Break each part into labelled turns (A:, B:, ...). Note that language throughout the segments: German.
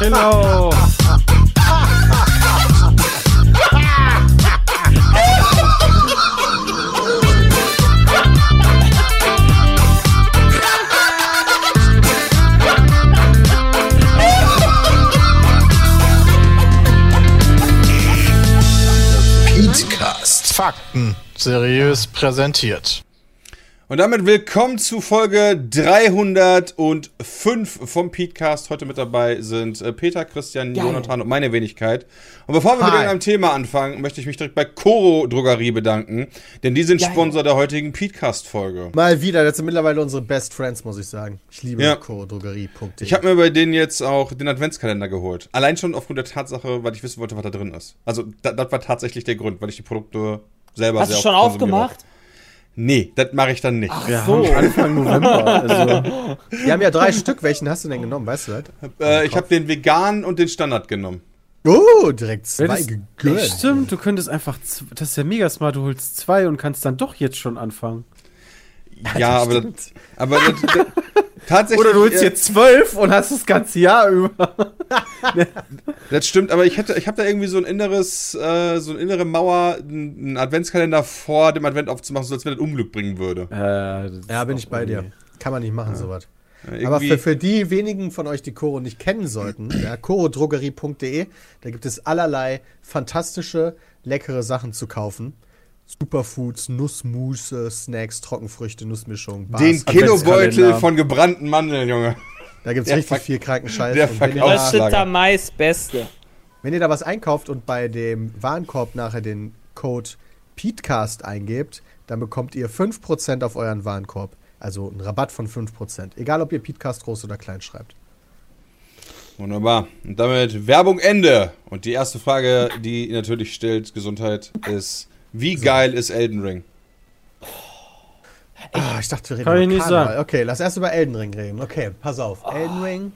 A: Hello.
B: Petecast.
C: Fakten seriös präsentiert.
D: Und damit willkommen zu Folge 305 vom Petecast. Heute mit dabei sind äh, Peter, Christian, Jonathan und meine Wenigkeit. Und bevor wir mit
B: Hi.
D: irgendeinem Thema anfangen, möchte ich mich direkt bei Coro Drogerie bedanken, denn die sind Sponsor der heutigen Petecast-Folge.
B: Mal wieder, das sind mittlerweile unsere Best Friends, muss ich sagen. Ich liebe
D: Ja.
B: chorodrogerie.de.
D: Ich habe mir bei denen jetzt auch den Adventskalender geholt. Allein schon aufgrund der Tatsache, weil ich wissen wollte, was da drin ist. Also, da, das war tatsächlich der Grund, weil ich die Produkte selber
E: Hast du
D: sehr
E: schon
D: oft konsumiere.
E: aufgemacht?
D: Nee, das mache ich dann nicht.
A: Wir
E: so.
A: haben Anfang November. Also,
B: Wir haben ja drei Stück. Welchen hast du denn genommen? Weißt du das?
D: Äh, ich habe den veganen und den Standard genommen.
B: Oh, direkt zwei
A: das,
B: gegönnt.
A: stimmt, du könntest einfach, das ist ja mega smart, du holst zwei und kannst dann doch jetzt schon anfangen.
D: Ja, aber, das, aber das, das, tatsächlich.
A: Oder du holst
D: äh,
A: jetzt zwölf und hast das ganze Jahr über.
D: Das stimmt, aber ich hätte, ich habe da irgendwie so ein inneres, äh, so eine innere Mauer, einen Adventskalender vor dem Advent aufzumachen, so als wenn das Unglück bringen würde.
A: Äh,
B: Ja, bin ich bei dir. Kann man nicht machen, sowas.
D: Irgendwie-
B: Aber für, für die wenigen von euch, die Koro nicht kennen sollten, ja, chorodrogerie.de, da gibt es allerlei fantastische, leckere Sachen zu kaufen. Superfoods, Nussmusse, Snacks, Trockenfrüchte, Nussmischung, Bars.
D: den Kilobeutel
A: Adventskalender.
D: von gebrannten Mandeln, Junge.
B: Da gibt es
D: der
B: richtig viel kranken Scheiß.
D: der
B: Und wenn, ihr
D: Verkaufs-
B: da,
E: Rösteter Mais, Beste.
B: wenn ihr da was einkauft und bei dem Warenkorb nachher den Code PETECAST eingebt, dann bekommt ihr 5% auf euren Warenkorb. Also einen Rabatt von 5%. Egal, ob ihr PETECAST groß oder klein schreibt.
D: Wunderbar. Und damit Werbung Ende. Und die erste Frage, die ihr natürlich stellt, Gesundheit, ist: Wie geil ist Elden Ring?
B: Ah, ich dachte, wir reden
A: Kann
B: über
A: ich nicht
B: Karneval.
A: sagen.
B: Okay, lass erst über Elden Ring reden. Okay, pass auf. Elden Ring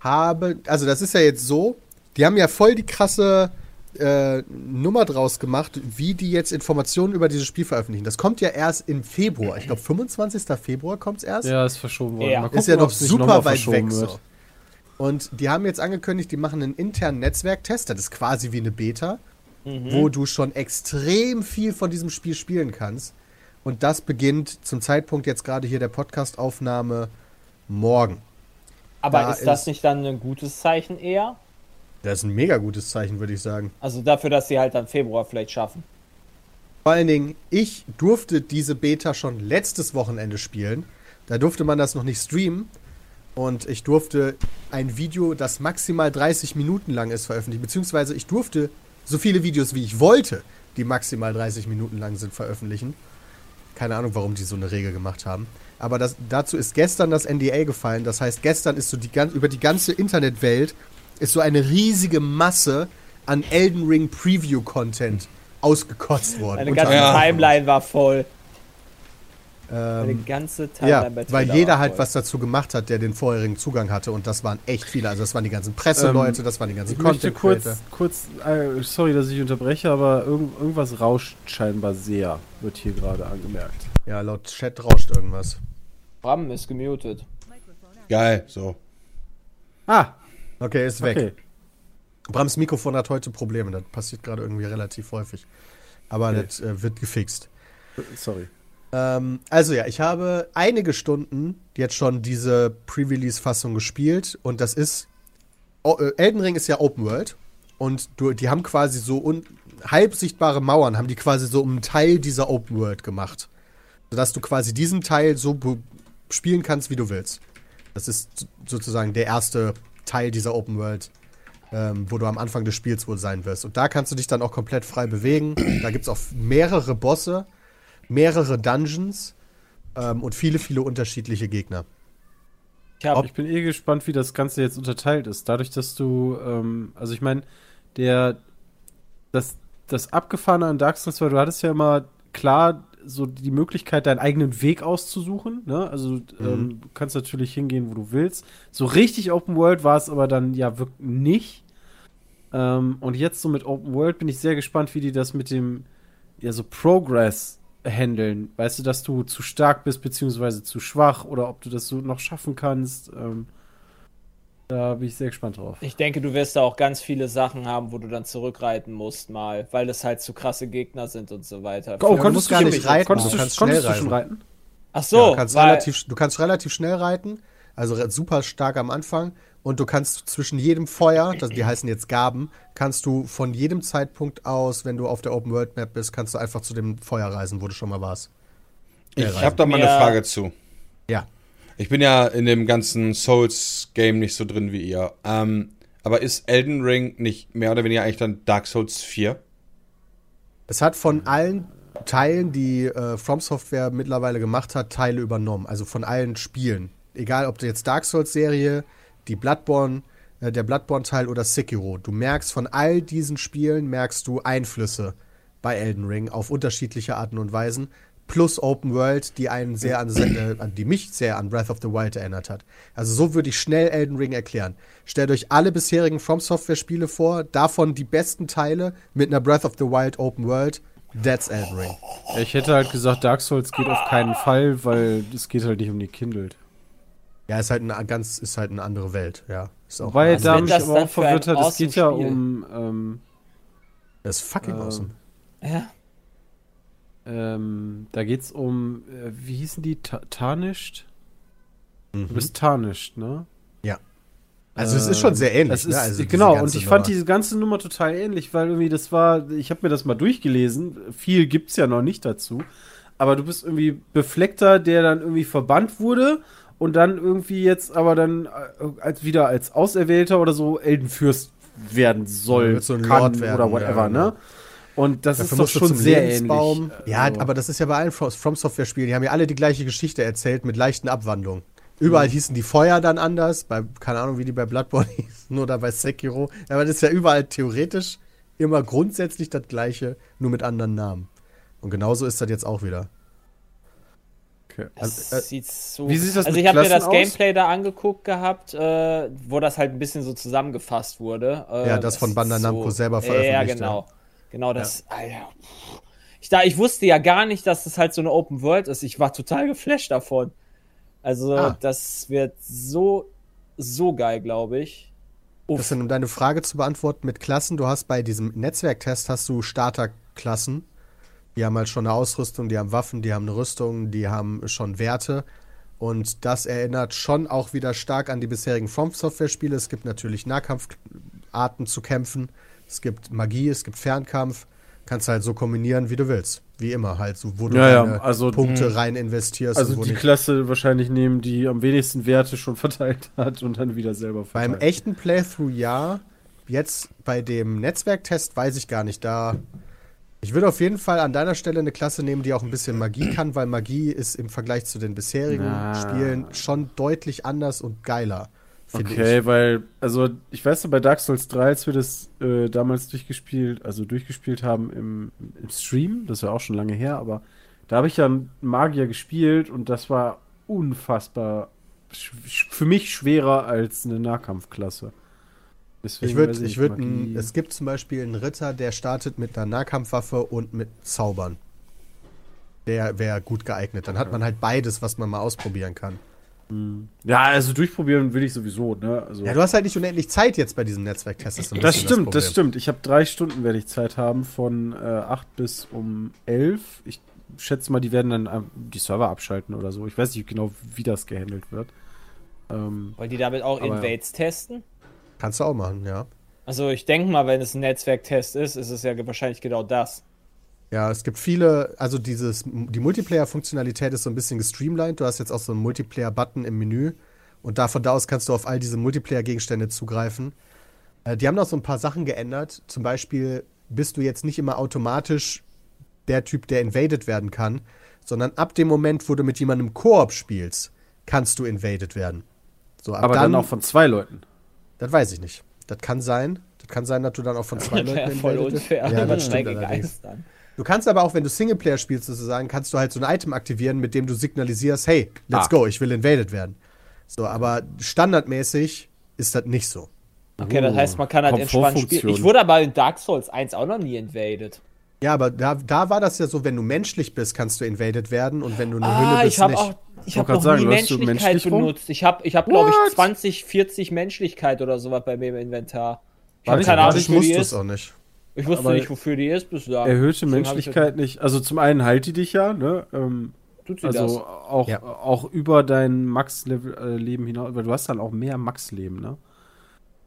B: habe, also das ist ja jetzt so, die haben ja voll die krasse äh, Nummer draus gemacht, wie die jetzt Informationen über dieses Spiel veröffentlichen. Das kommt ja erst im Februar. Ich glaube, 25. Februar kommt es erst.
A: Ja, ist verschoben worden.
E: Ja.
A: Mal
B: ist ja
A: gucken,
B: noch
A: noch
B: super
A: mal
B: weit weg. So. Und die haben jetzt angekündigt, die machen einen internen Netzwerktest. Das ist quasi wie eine Beta, wo du schon extrem viel von diesem Spiel spielen kannst. Und das beginnt zum Zeitpunkt jetzt gerade hier der Podcast-Aufnahme morgen.
E: Aber
B: Da
E: ist das
B: ist-
E: nicht dann ein gutes Zeichen eher?
B: Das ist ein mega gutes Zeichen, würde ich sagen.
E: Also dafür, dass sie halt dann Februar vielleicht schaffen.
B: Vor allen Dingen, ich durfte diese Beta schon letztes Wochenende spielen. Da durfte man das noch nicht streamen. Und ich durfte ein Video, das maximal 30 Minuten lang ist, veröffentlichen. Beziehungsweise ich durfte so viele Videos, wie ich wollte, die maximal 30 Minuten lang sind, veröffentlichen. Keine Ahnung, warum die so eine Regel gemacht haben. Aber das, dazu ist gestern das NDA gefallen. Das heißt, gestern ist so die, gan- über die ganze Internetwelt ist so eine riesige Masse an Elden Ring Preview Content ausgekotzt worden.
E: Meine ganze. Timeline war voll.
B: Ähm,
E: ganze Timeline
B: ja,
E: bei Twitter
B: weil jeder halt was dazu gemacht hat, der den vorherigen Zugang hatte. Und das waren echt viele. Also das waren die ganzen Presseleute, das waren die ganzen
A: Ich möchte
B: Content
A: kurz, kurz äh, sorry, dass ich unterbreche, aber irgend, irgendwas rauscht scheinbar sehr, wird hier gerade angemerkt.
B: Ja, laut Chat rauscht irgendwas.
E: Bram ist gemutet.
D: Geil, so.
A: Ah,
B: Okay, ist weg.
A: okay.
B: Brams Mikrofon hat heute Probleme. Das passiert gerade irgendwie relativ häufig. Aber
A: Okay.
B: das äh, wird gefixt.
A: Sorry.
B: Ähm, also ja, ich habe einige Stunden jetzt schon diese Pre-Release-Fassung gespielt und das ist. Äh, Elden Ring ist ja Open World und du, die haben quasi so un, halb sichtbare Mauern, haben die quasi so einen Teil dieser Open World gemacht. Sodass du quasi diesen Teil so spielen kannst, wie du willst. Das ist so- sozusagen der erste Teil dieser Open World, ähm, wo du am Anfang des Spiels wohl sein wirst. Und da kannst du dich dann auch komplett frei bewegen. Da gibt es auch mehrere Bosse, mehrere Dungeons ähm, und viele, viele unterschiedliche Gegner.
E: Ich hab,
A: Ich bin eh gespannt, wie das Ganze jetzt unterteilt ist. Dadurch, dass du, ähm, also ich meine, der, das, das Abgefahrene an Dark Souls war, du hattest ja immer klar so die Möglichkeit, deinen eigenen Weg auszusuchen. Ne? Also ähm, du kannst natürlich hingehen, wo du willst. So richtig Open World war es aber dann ja wirklich nicht. Ähm, und jetzt so mit Open World bin ich sehr gespannt, wie die das mit dem, ja, so Progress handeln. Weißt du, dass du zu stark bist, beziehungsweise zu schwach oder ob du das so noch schaffen kannst. Ähm, da bin ich sehr gespannt drauf.
E: Ich denke, du wirst da auch ganz viele Sachen haben, wo du dann zurückreiten musst mal, weil das halt zu krasse Gegner sind und so weiter.
A: Oh,
B: du
A: konntest du
B: gar nicht reiten,
A: Konntest
B: du
A: du,
B: kannst
A: konntest
B: schnell
A: du schon
B: reiten.
A: reiten?
E: Ach so,
B: ja, du, kannst
E: weil,
B: relativ, du kannst relativ schnell reiten, also super stark am Anfang. Und du kannst zwischen jedem Feuer, das, die heißen jetzt Gaben, kannst du von jedem Zeitpunkt aus, wenn du auf der Open World Map bist, kannst du einfach zu dem Feuer reisen, wo du schon mal warst.
D: Ich
B: reisen.
D: habe da mal eine Frage zu.
B: Ja.
D: Ich bin ja in dem ganzen Souls-Game nicht so drin wie ihr. Ähm, aber ist Elden Ring nicht mehr oder weniger eigentlich dann Dark Souls 4?
B: Es hat von allen Teilen, die äh, From Software mittlerweile gemacht hat, Teile übernommen. Also von allen Spielen. Egal, ob du jetzt Dark Souls-Serie, die Bloodborne, äh, der Bloodborne-Teil oder Sekiro. Du merkst von all diesen Spielen, merkst du Einflüsse bei Elden Ring auf unterschiedliche Arten und Weisen. Plus Open World, die einen sehr an, äh, die mich sehr an Breath of the Wild erinnert hat. Also so würde ich schnell Elden Ring erklären. Stellt euch alle bisherigen From Software Spiele vor, davon die besten Teile mit einer Breath of the Wild Open World. That's Elden Ring.
A: Ich hätte halt gesagt, Dark Souls geht auf keinen Fall, weil es geht halt nicht um die Kindled.
B: Ja, ist halt eine ganz, ist halt eine andere Welt, ja. Ist auch
A: Weil da mich
E: das
A: aber auch verwirrt hat, es geht ja
E: Spiel?
A: um, ähm,
B: das ist fucking
A: ähm,
B: awesome.
E: ja,
A: ähm, da geht's um, äh, wie hießen die? Ta Tarnished? Du
B: Mhm.
A: bist Tarnished, ne?
B: Also es ist schon sehr ähnlich.
A: Es ist,
B: ne? also
A: genau, und ich fand
B: Nummer.
A: diese ganze Nummer total ähnlich, weil irgendwie das war, ich habe mir das mal durchgelesen, viel gibt's ja noch nicht dazu, aber du bist irgendwie Befleckter, der dann irgendwie verbannt wurde und dann irgendwie jetzt aber dann äh, als wieder als Auserwählter oder so Eldenfürst werden soll,
B: Ja, so ein
A: kann
B: Lord werden,
A: oder whatever,
B: ja, genau.
A: ne? Und das
B: Dafür
A: ist doch schon sehr
B: Lebensbaum.
A: ähnlich.
B: Ja,
A: Also,
B: aber das ist ja bei allen From From Software-Spielen. Die haben ja alle die gleiche Geschichte erzählt mit leichten Abwandlungen. Überall hießen die Feuer dann anders, bei, keine Ahnung, wie die bei Bloodborne hießen oder bei Sekiro. Aber das ist ja überall theoretisch immer grundsätzlich das gleiche, nur mit anderen Namen. Und genauso ist das jetzt auch wieder.
A: Okay.
E: das
B: äh,
E: sieht so.
A: wie sieht das
E: also ich habe mir das
A: aus?
E: Gameplay da angeguckt gehabt, äh, wo das halt ein bisschen so zusammengefasst wurde. Äh,
B: Ja, das von
E: sieht
B: Bandai Namco selber veröffentlicht,
E: Ja, genau. Genau das. Alter. Ich, da, ich wusste ja gar nicht, dass das halt so eine Open World ist. Ich war total geflasht davon. Also,
B: Ah.
E: das wird so, so geil, glaube ich. Uff.
B: Das sind, um deine Frage zu beantworten mit Klassen, du hast bei diesem Netzwerktest hast du Starterklassen. Die haben halt schon eine Ausrüstung, die haben Waffen, die haben eine Rüstung, die haben schon Werte. Und das erinnert schon auch wieder stark an die bisherigen From Software-Spiele. Es gibt natürlich Nahkampfarten zu kämpfen. Es gibt Magie, es gibt Fernkampf. Kannst halt so kombinieren, wie du willst. Wie immer halt, so, wo du
A: Ja, ja, also-
B: Punkte rein investierst.
A: Also die. Klasse wahrscheinlich nehmen, die am wenigsten Werte schon verteilt hat und dann wieder selber verteilt.
B: Beim echten Playthrough ja. Jetzt bei dem Netzwerktest weiß ich gar nicht. Da. Ich würde auf jeden Fall an deiner Stelle eine Klasse nehmen, die auch ein bisschen Magie kann, weil Magie ist im Vergleich zu den bisherigen
A: Na.
B: Spielen schon deutlich anders und geiler.
A: Okay,
B: ich.
A: weil, also ich weiß noch, bei Dark Souls 3, als wir das äh, damals durchgespielt, also durchgespielt haben im, im Stream, das ja auch schon lange her, aber da habe ich ja einen Magier gespielt und das war unfassbar für mich schwerer als eine Nahkampfklasse. Deswegen
B: Ich würde, ich würde, es gibt zum Beispiel einen Ritter, der startet mit einer Nahkampfwaffe und mit Zaubern. Der wäre gut geeignet. Dann hat man halt beides, was man mal ausprobieren kann.
A: Ja, also durchprobieren will ich sowieso, ne? Also,
B: Ja, du hast halt nicht unendlich Zeit jetzt bei diesem Netzwerktest.
A: das
B: bisschen
A: stimmt, das,
B: Problem.
A: stimmt. Ich habe drei Stunden werde ich Zeit haben von äh, 8 bis um 11. Ich schätze mal, die werden dann äh, die Server abschalten oder so. Ich weiß nicht genau, wie das gehandelt wird. Ähm,
E: Wollen die damit auch Invades testen?
B: Kannst du auch machen, ja.
E: Also ich denke mal, wenn es ein Netzwerktest ist, ist es ja wahrscheinlich genau das.
B: Ja, es gibt viele, also dieses, die Multiplayer-Funktionalität ist so ein bisschen gestreamlined. Du hast jetzt auch so einen Multiplayer-Button im Menü und da von da aus kannst du auf all diese Multiplayer-Gegenstände zugreifen. Äh, die haben noch so ein paar Sachen geändert. Zum Beispiel bist du jetzt nicht immer automatisch der Typ, der invaded werden kann, sondern ab dem Moment, wo du mit jemandem Koop spielst, kannst du invaded werden. So, ab
A: aber dann, auch von zwei Leuten.
B: Das weiß ich nicht. Das kann sein. Das kann sein, dass du dann auch von zwei
E: Das
B: Leuten
E: voll
B: invaded wirst.
E: unfair.
B: Ja, das stimmt allerdings.
E: eins dann.
B: Du kannst aber auch, wenn du Singleplayer spielst, sozusagen, kannst du halt so ein Item aktivieren, mit dem du signalisierst, hey, let's
A: Ah.
B: go, ich will invaded werden. So, aber standardmäßig ist das nicht so.
E: Okay, das heißt, man kann halt entspannt spielen. Ich wurde aber in Dark Souls 1 auch noch nie invaded.
B: Ja, aber da, da war das ja so, wenn du menschlich bist, kannst du invaded werden und wenn du eine Hülle
E: Ah,
B: bist,
E: ich habe
B: nicht.
E: auch, ich
A: Wollte
E: habe noch
A: sagen,
E: nie Menschlichkeit benutzt. Ich habe, ich habe, glaube ich,
A: What?
E: 20, 40 Menschlichkeit oder sowas bei mir im Inventar. Ich habe keine Ahnung, die
B: du es
E: ist.
B: auch nicht.
E: Ich wusste
A: Aber
E: nicht, wofür die ist bislang.
A: Erhöhte
E: Deswegen hab ich
A: Menschlichkeit nicht. Also zum einen heilt die dich ja, ne? Ähm,
E: Tut sie
A: also
E: das?
A: auch,
B: Ja.
A: auch über dein Max-Leben hinaus, weil du hast dann auch mehr Max-Leben, ne?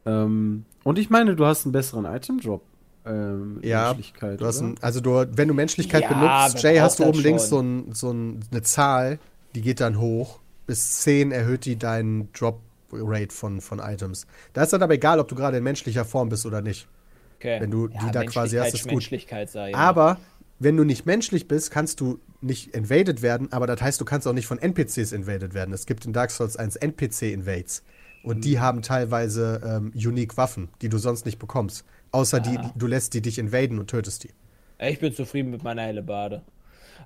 A: Ähm, und ich meine, du hast einen besseren Item-Drop. Ähm, in
B: Ja,
A: Menschlichkeit,
B: Du ein, also du, wenn du Menschlichkeit
E: Ja,
B: benutzt, Jay, hast du oben links so, ein, so ein, eine Zahl, die geht dann hoch. Bis 10 erhöht die deinen Drop-Rate von, von Items. Da ist dann aber egal, ob du gerade in menschlicher Form bist oder nicht.
E: okay.
B: wenn du die da quasi hast, ist gut.
E: Sei.
B: Aber wenn du nicht menschlich bist, kannst du nicht invaded werden, aber das heißt, du kannst auch nicht von NPCs invaded werden. Es gibt in Dark Souls 1 NPC-Invades. Und die haben teilweise ähm, unique Waffen, die du sonst nicht bekommst. Außer die, du lässt die dich invaden und tötest die.
E: Ich bin zufrieden mit meiner helle Bade.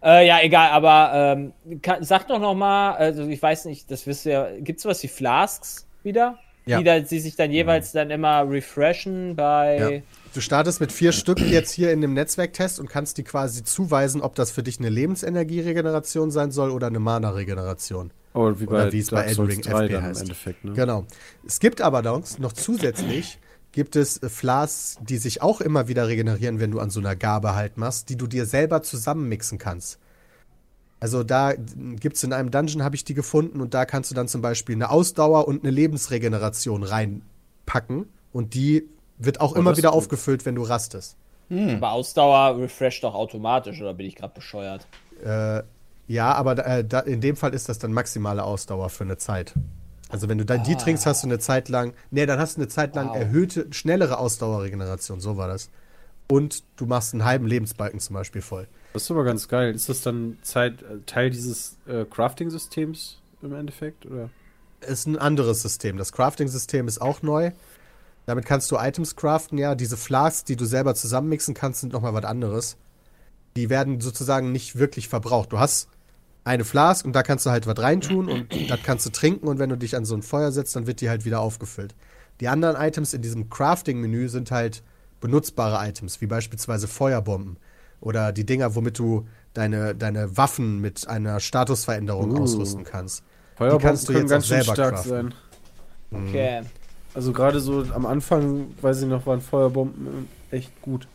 E: Äh, ja, egal, aber ähm, kann, sag doch noch mal, also ich weiß nicht, das wisst ihr ja, gibt's sowas wie Flasks wieder?
B: Ja.
E: Die, da, die sich dann jeweils dann immer refreshen bei.
B: Ja. Du startest mit vier Stück jetzt hier in dem Netzwerktest und kannst die quasi zuweisen, ob das für dich eine Lebensenergie-Regeneration sein soll oder eine Mana-Regeneration.
A: Oh, wie
B: Oder
A: bei
B: wie es bei Elden Ring
A: 3
B: FP heißt.
A: Endeffekt, ne?
B: Genau. Es gibt aber noch zusätzlich gibt es äh, Flasks, die sich auch immer wieder regenerieren, wenn du an so einer Gabe halt machst, die du dir selber zusammenmixen kannst. Also da gibt es in einem Dungeon, habe ich die gefunden, und da kannst du dann zum Beispiel eine Ausdauer und eine Lebensregeneration reinpacken. Und die wird auch
A: Oh,
B: immer wieder
A: gut.
B: aufgefüllt, wenn du rastest.
E: Aber Ausdauer refresht doch automatisch, oder bin ich gerade bescheuert?
B: Äh, ja, aber äh, da, in dem Fall ist das dann maximale Ausdauer für eine Zeit. Also wenn du dann die trinkst, hast du eine Zeit lang, nee, dann hast du eine Zeit lang
E: Wow.
B: erhöhte, schnellere Ausdauerregeneration, so war das. Und du machst einen halben Lebensbalken zum Beispiel voll.
A: Das ist aber ganz geil. Ist das dann Zeit, äh, Teil dieses äh, Crafting-Systems im Endeffekt? Oder?
B: Ist ein anderes System. Das Crafting-System ist auch neu. Damit kannst du Items craften, ja. Diese Flasks, die du selber zusammenmixen kannst, sind nochmal was anderes. Die werden sozusagen nicht wirklich verbraucht. Du hast eine Flask und da kannst du halt was reintun und das kannst du trinken und wenn du dich an so ein Feuer setzt, dann wird die halt wieder aufgefüllt. Die anderen Items in diesem Crafting-Menü sind halt benutzbare Items, wie beispielsweise Feuerbomben oder die Dinger, womit du deine, deine Waffen mit einer Statusveränderung
A: Uh.
B: ausrüsten kannst.
A: Feuerbomben
B: kannst du
A: können
B: jetzt
A: ganz
B: selber
A: stark
B: craften.
A: sein.
E: Okay.
A: Also gerade so am Anfang, weiß ich noch, waren Feuerbomben echt gut.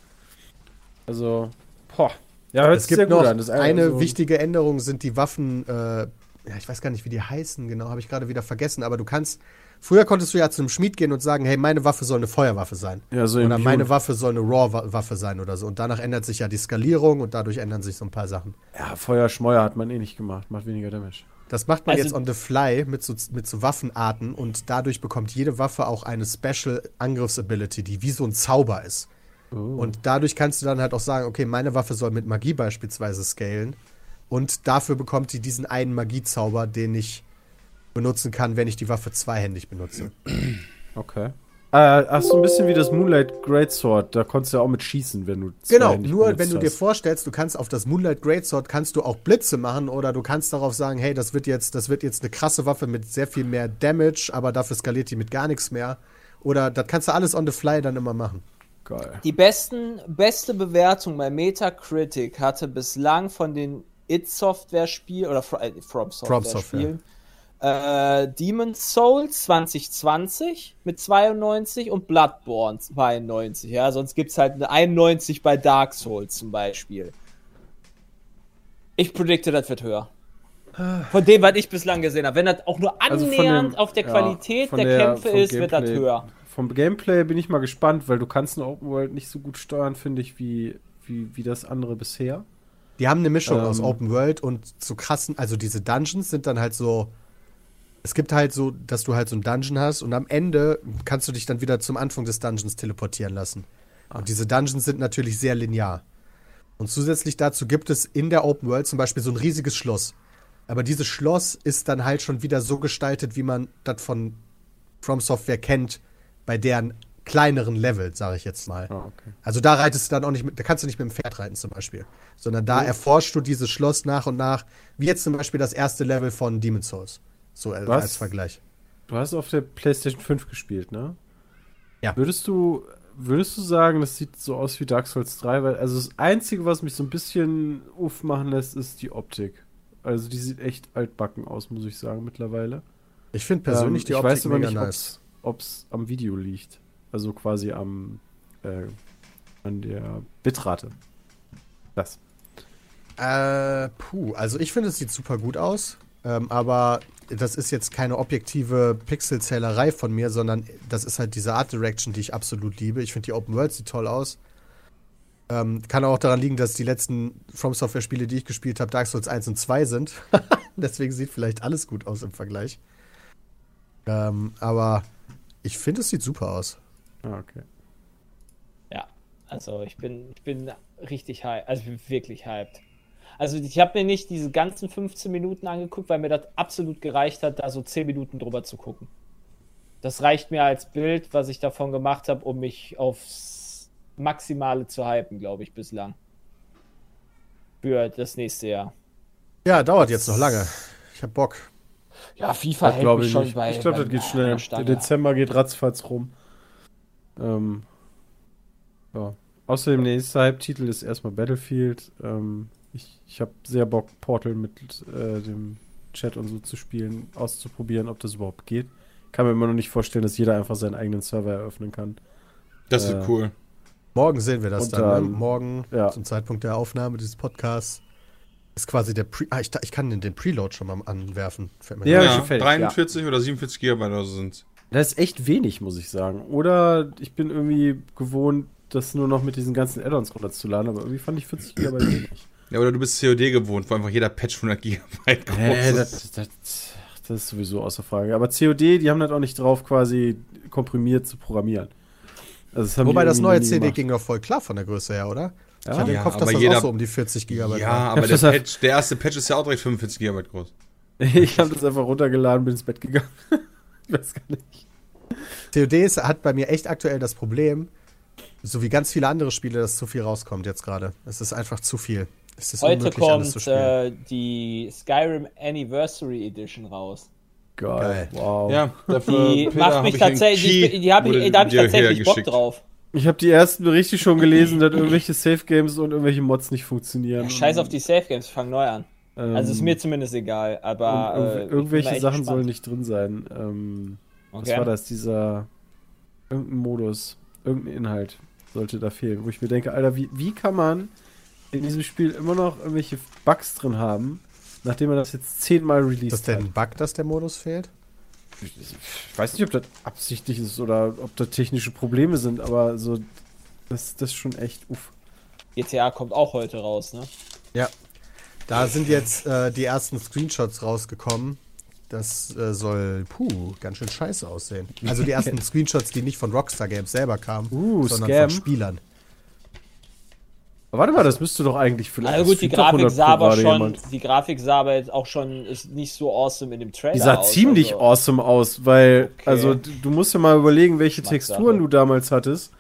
A: Also, boah. Ja, hört
B: Es
A: sich
B: gibt
A: sehr gut
B: noch
A: an. Das
B: eine
A: also-
B: wichtige Änderung sind die Waffen, äh, ja, ich weiß gar nicht, wie die heißen, genau, habe ich gerade wieder vergessen, aber du kannst, früher konntest du ja zu einem Schmied gehen und sagen, hey, meine Waffe soll eine Feuerwaffe sein.
A: Ja, so
B: Oder meine Waffe soll eine Raw-Waffe sein oder so. Und danach ändert sich ja die Skalierung und dadurch ändern sich so ein paar Sachen.
A: Ja, Feuerschmeuer hat man eh nicht gemacht. Macht weniger Damage.
B: Das macht man
E: Also-
B: jetzt on the fly mit so, mit so Waffenarten und dadurch bekommt jede Waffe auch eine Special Angriffsability, die wie so ein Zauber ist.
A: Oh.
B: Und dadurch kannst du dann halt auch sagen, okay, meine Waffe soll mit Magie beispielsweise scalen. Und dafür bekommt die diesen einen Magiezauber, den ich benutzen kann, wenn ich die Waffe zweihändig benutze.
A: Okay. Äh, ach, so ein bisschen wie das Moonlight Greatsword. Da konntest du ja auch mit schießen, wenn du
B: Genau, nur wenn du dir vorstellst, du kannst auf das Moonlight Greatsword kannst du auch Blitze machen oder du kannst darauf sagen, hey, das wird jetzt, das wird jetzt eine krasse Waffe mit sehr viel mehr Damage, aber dafür skaliert die mit gar nichts mehr. Oder das kannst du alles on the fly dann immer machen.
A: Geil.
E: Die besten, beste Bewertung bei Metacritic hatte bislang von den It-Software-Spielen oder äh, From Software-Spielen äh, Demon's Souls 2020 mit 92 und Bloodborne 92. Ja, sonst gibt es halt eine 91 bei Dark Souls zum Beispiel. Ich predikte, das wird höher. Von dem, was ich bislang gesehen habe. Wenn das auch nur
A: Also
E: annähernd
A: dem-
E: auf der
A: ja,
E: Qualität
A: von
E: der,
A: der-
E: Kämpfe ist, wird das
A: Gameplay.
E: höher.
A: Vom Gameplay bin ich mal gespannt, weil du kannst eine Open World nicht so gut steuern, finde ich, wie, wie, wie das andere bisher.
B: Die haben eine Mischung
A: Ähm.
B: aus Open World und zu krassen, also diese Dungeons sind dann halt so. Es gibt halt so, dass du halt so ein Dungeon hast und am Ende kannst du dich dann wieder zum Anfang des Dungeons teleportieren lassen. Und diese Dungeons sind natürlich sehr linear. Und zusätzlich dazu gibt es in der Open World zum Beispiel so ein riesiges Schloss. Aber dieses Schloss ist dann halt schon wieder so gestaltet, wie man das von From Software kennt, bei deren kleineren Level, sage ich jetzt mal.
A: Ah, okay.
B: Also da reitest du dann auch nicht mit, da kannst du nicht mit dem Pferd reiten zum Beispiel. Sondern da erforschst du dieses Schloss nach und nach, wie jetzt zum Beispiel das erste Level von Demon's Souls. So
A: Was?
B: als Vergleich.
A: Du hast auf der PlayStation 5 gespielt, ne?
B: Ja.
A: Würdest du, würdest du sagen, das sieht so aus wie Dark Souls 3? Weil, also das Einzige, was mich so ein bisschen uff machen lässt, ist die Optik. Also die sieht echt altbacken aus, muss ich sagen, mittlerweile.
B: Ich finde persönlich
A: Ähm,
B: die
A: ich
B: Optik
A: weiß aber
B: mega
A: nicht,
B: nice.
A: Ob es am Video liegt. Also quasi am äh, an der Bitrate. Das.
B: Äh, puh, also ich finde, es sieht super gut aus. Ähm, aber das ist jetzt keine objektive Pixelzählerei von mir, sondern das ist halt diese Art Direction, die ich absolut liebe. Ich finde die Open World sieht toll aus. Ähm, kann auch daran liegen, dass die letzten From Software Spiele, die ich gespielt habe, Dark Souls 1 und 2 sind. Deswegen sieht vielleicht alles gut aus im Vergleich. Ähm, aber ich finde, es sieht super aus.
A: Ah, okay.
E: Ja, also ich bin, ich bin richtig hyped, also ich bin wirklich hyped. Also ich habe mir nicht diese ganzen 15 Minuten angeguckt, weil mir das absolut gereicht hat, da so 10 Minuten drüber zu gucken. Das reicht mir als Bild, was ich davon gemacht habe, um mich aufs Maximale zu hypen, glaube ich, bislang. Für das nächste Jahr.
B: Ja, dauert jetzt noch lange. Ich hab Bock.
E: Ja, FIFA
A: Das
E: hält
A: glaube
E: mich
A: ich
E: schon
A: nicht.
E: bei.
A: ich glaube, das geht schnell. Der. Dezember geht ratzfatz rum. Ähm, ja. Außerdem der nächste Hype-Titel ist erstmal Battlefield. Ähm, ich ich habe sehr Bock, Portal mit äh, dem Chat und so zu spielen, auszuprobieren, ob das überhaupt geht. Kann mir immer noch nicht vorstellen, dass jeder einfach seinen eigenen Server eröffnen kann.
D: Das
A: Äh,
D: wird cool.
B: Morgen sehen wir das dann.
A: dann-
B: ne? Morgen,
A: ja.
B: zum Zeitpunkt der Aufnahme dieses Podcasts, ist quasi der Pre. Ah, ich, ich kann den, den Preload schon mal anwerfen. Fällt mir
A: Ja,
D: Ja,
A: fertig,
D: 43 oder 47 Gigabyte oder so sind
A: Das ist echt wenig, muss ich sagen. Oder ich bin irgendwie gewohnt, das nur noch mit diesen ganzen Add-ons runterzuladen, aber irgendwie fand ich 40 GB wenig.
D: Ja, oder du bist COD gewohnt, wo einfach jeder Patch 100 Gigabyte groß
A: Nee,
D: ist.
A: das, das, das ist sowieso außer Frage. Aber COD, die haben das auch nicht drauf, quasi komprimiert zu programmieren. Also das haben
B: Wobei das neue CD
A: gemacht.
B: ging doch voll klar von der Größe her, oder?
A: Ja?
B: Ich hatte
D: Ja,
B: im Kopf, dass
D: aber
B: das
D: jeder-
B: auch so um die 40 Gigabyte
D: Ja,
B: war.
D: aber
A: Ja,
D: der, Patch, der erste Patch ist ja auch direkt 45 Gigabyte groß.
A: ich habe das einfach runtergeladen, bin ins Bett gegangen. ich weiß gar nicht.
B: COD ist, hat bei mir echt aktuell das Problem, so wie ganz viele andere Spiele, dass zu viel rauskommt jetzt gerade. Es ist einfach zu viel. Es ist
E: Heute
B: unmöglich, alles zu
E: kommt
B: spielen.
E: äh, die Skyrim Anniversary Edition raus.
A: Geil.
B: Geil.
A: Wow.
D: Ja, dafür
E: Die macht mich tatsächlich, die, die hab ich, da habe ich tatsächlich Bock drauf.
A: Ich habe die ersten Berichte schon gelesen, dass irgendwelche Safe Games und irgendwelche Mods nicht funktionieren.
E: Ja, scheiß auf die Safe Games, fang neu an.
A: Ähm,
E: Also ist mir zumindest egal, aber äh,
A: irgendwelche Sachen sollen nicht drin sein. Ähm,
E: Okay.
A: Was war das? Dieser irgendein Modus, irgendein Inhalt sollte da fehlen, wo ich mir denke, Alter, wie, wie kann man in diesem Spiel immer noch irgendwelche Bugs drin haben, nachdem man das jetzt zehnmal
B: Ist das
A: released
B: denn
A: hat?
B: ein Bug, dass der Modus fehlt?
A: Ich weiß nicht, ob das absichtlich ist oder ob da technische Probleme sind, aber so, das, das ist schon echt uff.
E: GTA kommt auch heute raus, ne?
B: Ja. Da sind jetzt äh, die ersten Screenshots rausgekommen. Das äh, soll, puh, ganz schön scheiße aussehen. Also die ersten Screenshots, die nicht von Rockstar Games selber kamen,
A: Uh,
B: sondern
A: Scam.
B: von Spielern.
A: Aber warte mal, das müsste doch eigentlich vielleicht.
E: Also gut, die Grafik
A: 100
E: sah aber schon,
A: jemand.
E: die Grafik sah aber jetzt auch schon ist nicht so awesome in dem Trailer.
A: Die sah
E: aus,
A: ziemlich
E: also,
A: awesome aus, weil,
E: Okay.
A: also du, du musst ja mal überlegen, welche
E: Geschmackssache.
A: Texturen du damals hattest.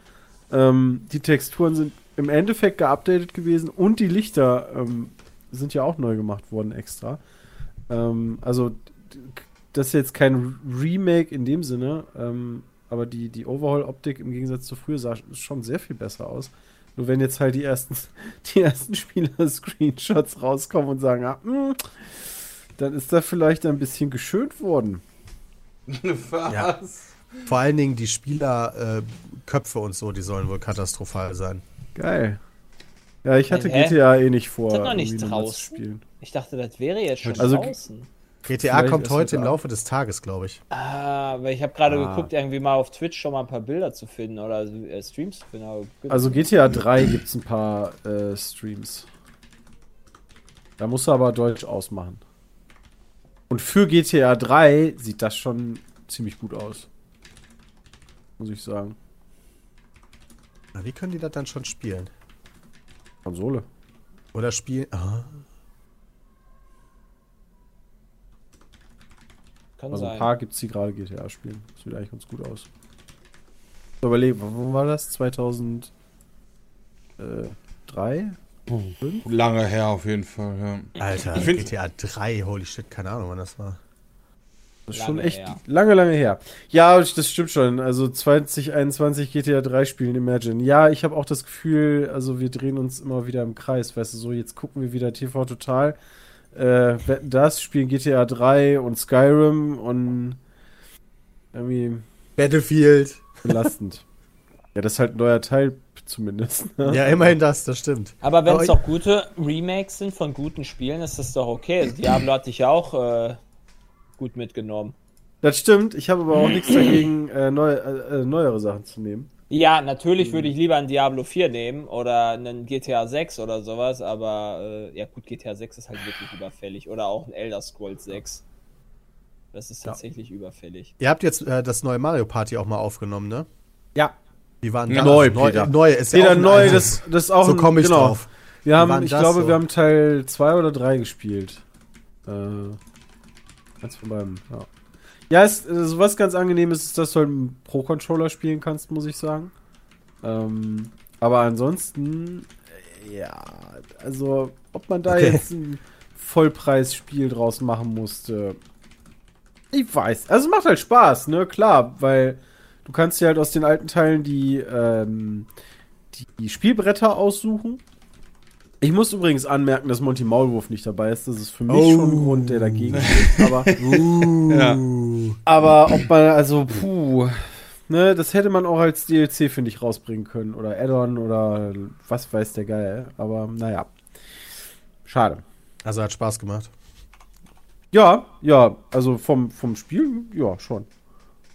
A: Ähm, die Texturen sind im Endeffekt geupdatet gewesen und die Lichter ähm, sind ja auch neu gemacht worden extra. Ähm, also das ist jetzt kein Remake in dem Sinne, ähm, aber die, die Overhaul-Optik im Gegensatz zu früher sah schon sehr viel besser aus. Nur wenn jetzt halt die ersten, die ersten Spieler-Screenshots rauskommen und sagen, ah, mh, dann ist da vielleicht ein bisschen geschönt worden.
D: Was?
B: Ja. Vor allen Dingen die Spielerköpfe äh, und so, die sollen wohl katastrophal sein.
A: Geil. Ja, ich hatte
E: Hä?
A: GTA eh nicht vor,
E: Ist das noch nicht draußen?
A: zu spielen.
E: Ich dachte, das wäre jetzt schon
A: Also-
E: draußen.
B: GTA
A: Vielleicht
B: kommt heute im Laufe des Tages, glaube ich.
E: Ah, weil ich habe gerade
A: Ah.
E: geguckt, irgendwie mal auf Twitch schon mal ein paar Bilder zu finden oder äh, Streams zu finden.
A: Also GTA 3 gibt es ein paar äh, Streams. Da musst du aber Deutsch ausmachen. Und für GTA 3 sieht das schon ziemlich gut aus. Muss ich sagen.
B: Na, wie können die das dann schon spielen?
A: Konsole.
B: Oder spielen. Ah,
E: Kann
A: Also ein
E: sein.
A: paar gibt es, die gerade GTA spielen. Das sieht eigentlich ganz gut aus. So, überlegen, wo war das? 2003?
D: Lange her auf jeden Fall, ja.
B: Alter,
D: Ich
B: GTA 3, holy shit, keine Ahnung, wann das war.
A: Das ist
E: Lange
A: schon echt
E: her.
A: lange, lange her. Ja, das stimmt schon. Also 2021 GTA 3 spielen Imagine. Ja, ich habe auch das Gefühl, also wir drehen uns immer wieder im Kreis. Weißt du, so jetzt gucken wir wieder TV Total. Äh, das, spielen GTA 3 und Skyrim und irgendwie
B: Battlefield.
A: belastend. ja, das ist halt ein neuer Teil zumindest. Ne?
B: Ja, immerhin das, das stimmt.
E: Aber wenn es doch gute Remakes sind von guten Spielen, ist das doch okay. Diablo hatte ich ja auch äh, gut mitgenommen.
A: Das stimmt. Ich habe aber auch nichts dagegen, äh, neu, äh, äh, neuere Sachen zu nehmen.
E: Ja, natürlich würde ich lieber ein Diablo 4 nehmen oder einen GTA 6 oder sowas, aber äh, ja gut, GTA 6 ist halt wirklich überfällig. Oder auch ein Elder Scrolls 6. Das ist
B: Ja.
E: tatsächlich überfällig.
B: Ihr habt jetzt äh, das neue Mario Party auch mal aufgenommen, ne?
A: Ja.
B: Wie waren
A: Ja,
B: das?
A: neu,
B: neu,
A: Peter.
B: neu ist ja
A: Wieder
B: auch ein
A: neu,
B: altes.
A: das, das ist auch
B: so
A: ein-
B: komme ich
A: genau.
B: drauf.
A: Wir haben, ich glaube,
B: so?
A: wir haben Teil 2 oder 3 gespielt. Äh, eins von beiden, ja. Ja, es, also was ganz angenehm ist, ist, dass du halt einen Pro-Controller spielen kannst, muss ich sagen. Ähm, aber ansonsten, äh, ja, also, ob man da
B: Okay.
A: jetzt ein Vollpreisspiel draus machen musste, ich weiß. Also, es macht halt Spaß, ne, klar, weil du kannst dir halt aus den alten Teilen die, ähm, die Spielbretter aussuchen. Ich muss übrigens anmerken, dass Monty Maulwurf nicht dabei ist. Das ist für mich
B: Oh.
A: schon ein Grund, der dagegen spricht. Aber,
B: Uh.
D: Ja.
A: aber ob man, also, puh, ne, das hätte man auch als DLC, finde ich, rausbringen können. Oder Add-on oder was weiß der Geil. Aber naja. Schade.
B: Also hat Spaß gemacht.
A: Ja, ja, also vom, vom Spiel, ja, schon.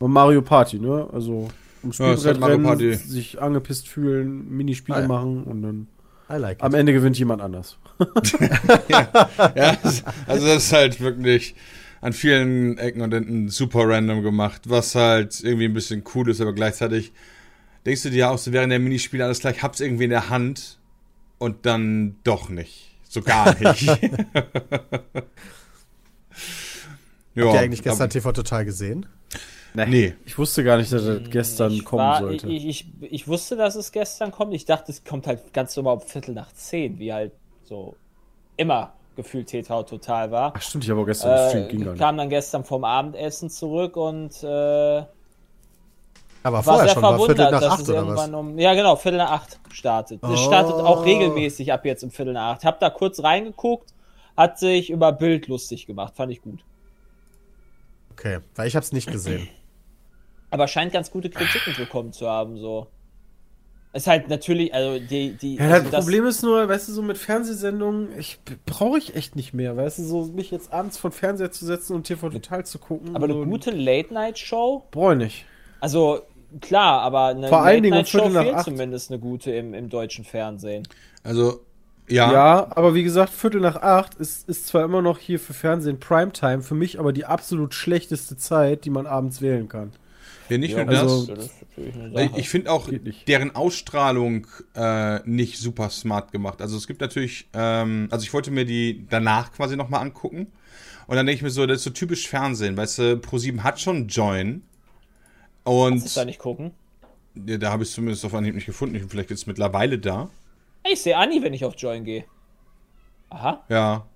A: Und Mario Party, ne? Also um
D: Ja, ist halt
A: Spielbrett
D: Mario
A: rennen, sich angepisst fühlen, Minispiele
B: Ah, ja.
A: machen und dann
B: like
A: am
B: it.
A: Ende gewinnt jemand anders.
D: Ja, das- also das ist halt wirklich an vielen Ecken und Enden super random gemacht, was halt irgendwie ein bisschen cool ist, aber gleichzeitig denkst du dir auch so während der Minispiele alles gleich, hab's irgendwie in der Hand und dann doch nicht. So gar nicht. ja,
B: Habt ihr eigentlich gestern TV Total gesehen?
D: Nee.
A: Ich wusste gar nicht, dass das gestern
E: Ich
A: kommen
E: war-
A: sollte.
E: Ich, ich, ich wusste, dass es gestern kommt. Ich dachte, es kommt halt ganz normal um Viertel nach zehn, wie halt so immer gefühlt TV total war.
A: Ach stimmt, ich habe auch gestern gestreamt, ging gar
E: Äh, kam dann gestern vom Abendessen zurück und äh,
B: Aber
E: war
B: vorher
E: sehr
B: schon, war
E: verwundert,
B: Viertel nach
E: dass
B: acht
E: es
B: oder
E: irgendwann
B: was?
E: um ja genau Viertel nach acht startet. Es
B: Oh.
E: startet auch regelmäßig ab jetzt um Viertel nach acht. Hab da kurz reingeguckt, hat sich über Bild lustig gemacht, fand ich gut.
B: Okay, weil ich hab's nicht gesehen.
E: Aber scheint ganz gute Kritiken bekommen zu haben so. Ist halt natürlich, also die die
A: Ja,
E: also
A: das Problem ist nur, weißt du, so mit Fernsehsendungen, ich brauche ich echt nicht mehr, weißt du, so mich jetzt abends vor den Fernseher zu setzen und TV Total zu gucken.
E: aber eine gute Late Night Show
A: Brauche ich nicht.
E: Also klar, aber eine
A: Vor allen Dingen
E: Late-Night-Show fehlt
A: acht.
E: zumindest eine gute im, im deutschen Fernsehen.
D: Also, ja.
A: Ja. aber wie gesagt, Viertel nach acht ist, ist zwar immer noch hier für Fernsehen Primetime, für mich aber die absolut schlechteste Zeit, die man abends wählen kann.
D: Ja nicht
E: Ja,
D: nur das.
A: also-
E: das.
D: Ich finde auch deren Ausstrahlung äh, nicht super smart gemacht. Also es gibt natürlich, ähm, also ich wollte mir die danach quasi nochmal angucken. Und dann denke ich mir so, das ist so typisch Fernsehen, weißt du, Pro7 hat schon Join.
E: Kannst du da
D: Und
E: nicht gucken?
D: ja, da habe ich es zumindest auf Anhieb nicht gefunden. Ich, vielleicht ist es mittlerweile da.
E: Ich sehe Anni, wenn ich auf Join gehe. Aha,
D: Ja.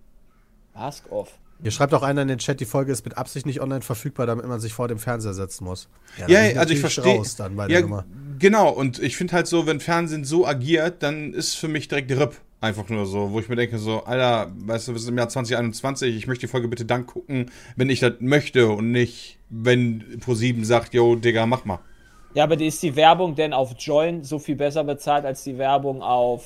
E: Ask off.
B: Hier schreibt auch einer in den Chat, die Folge ist mit Absicht nicht online verfügbar, damit man sich vor dem Fernseher setzen muss.
D: Ja,
B: bin
D: also ich verstehe.
B: raus dann bei
D: Ja,
B: der Nummer.
D: genau. Und ich finde halt so, wenn Fernsehen so agiert, dann ist für mich direkt RIP. Einfach nur so, wo ich mir denke, so, Alter, weißt du, wir sind im Jahr 2021, ich möchte die Folge bitte dann gucken, wenn ich das möchte und nicht, wenn Pro7 sagt, yo, Digga, mach mal.
E: Ja, aber die- ist die Werbung denn auf Join so viel besser bezahlt als die Werbung auf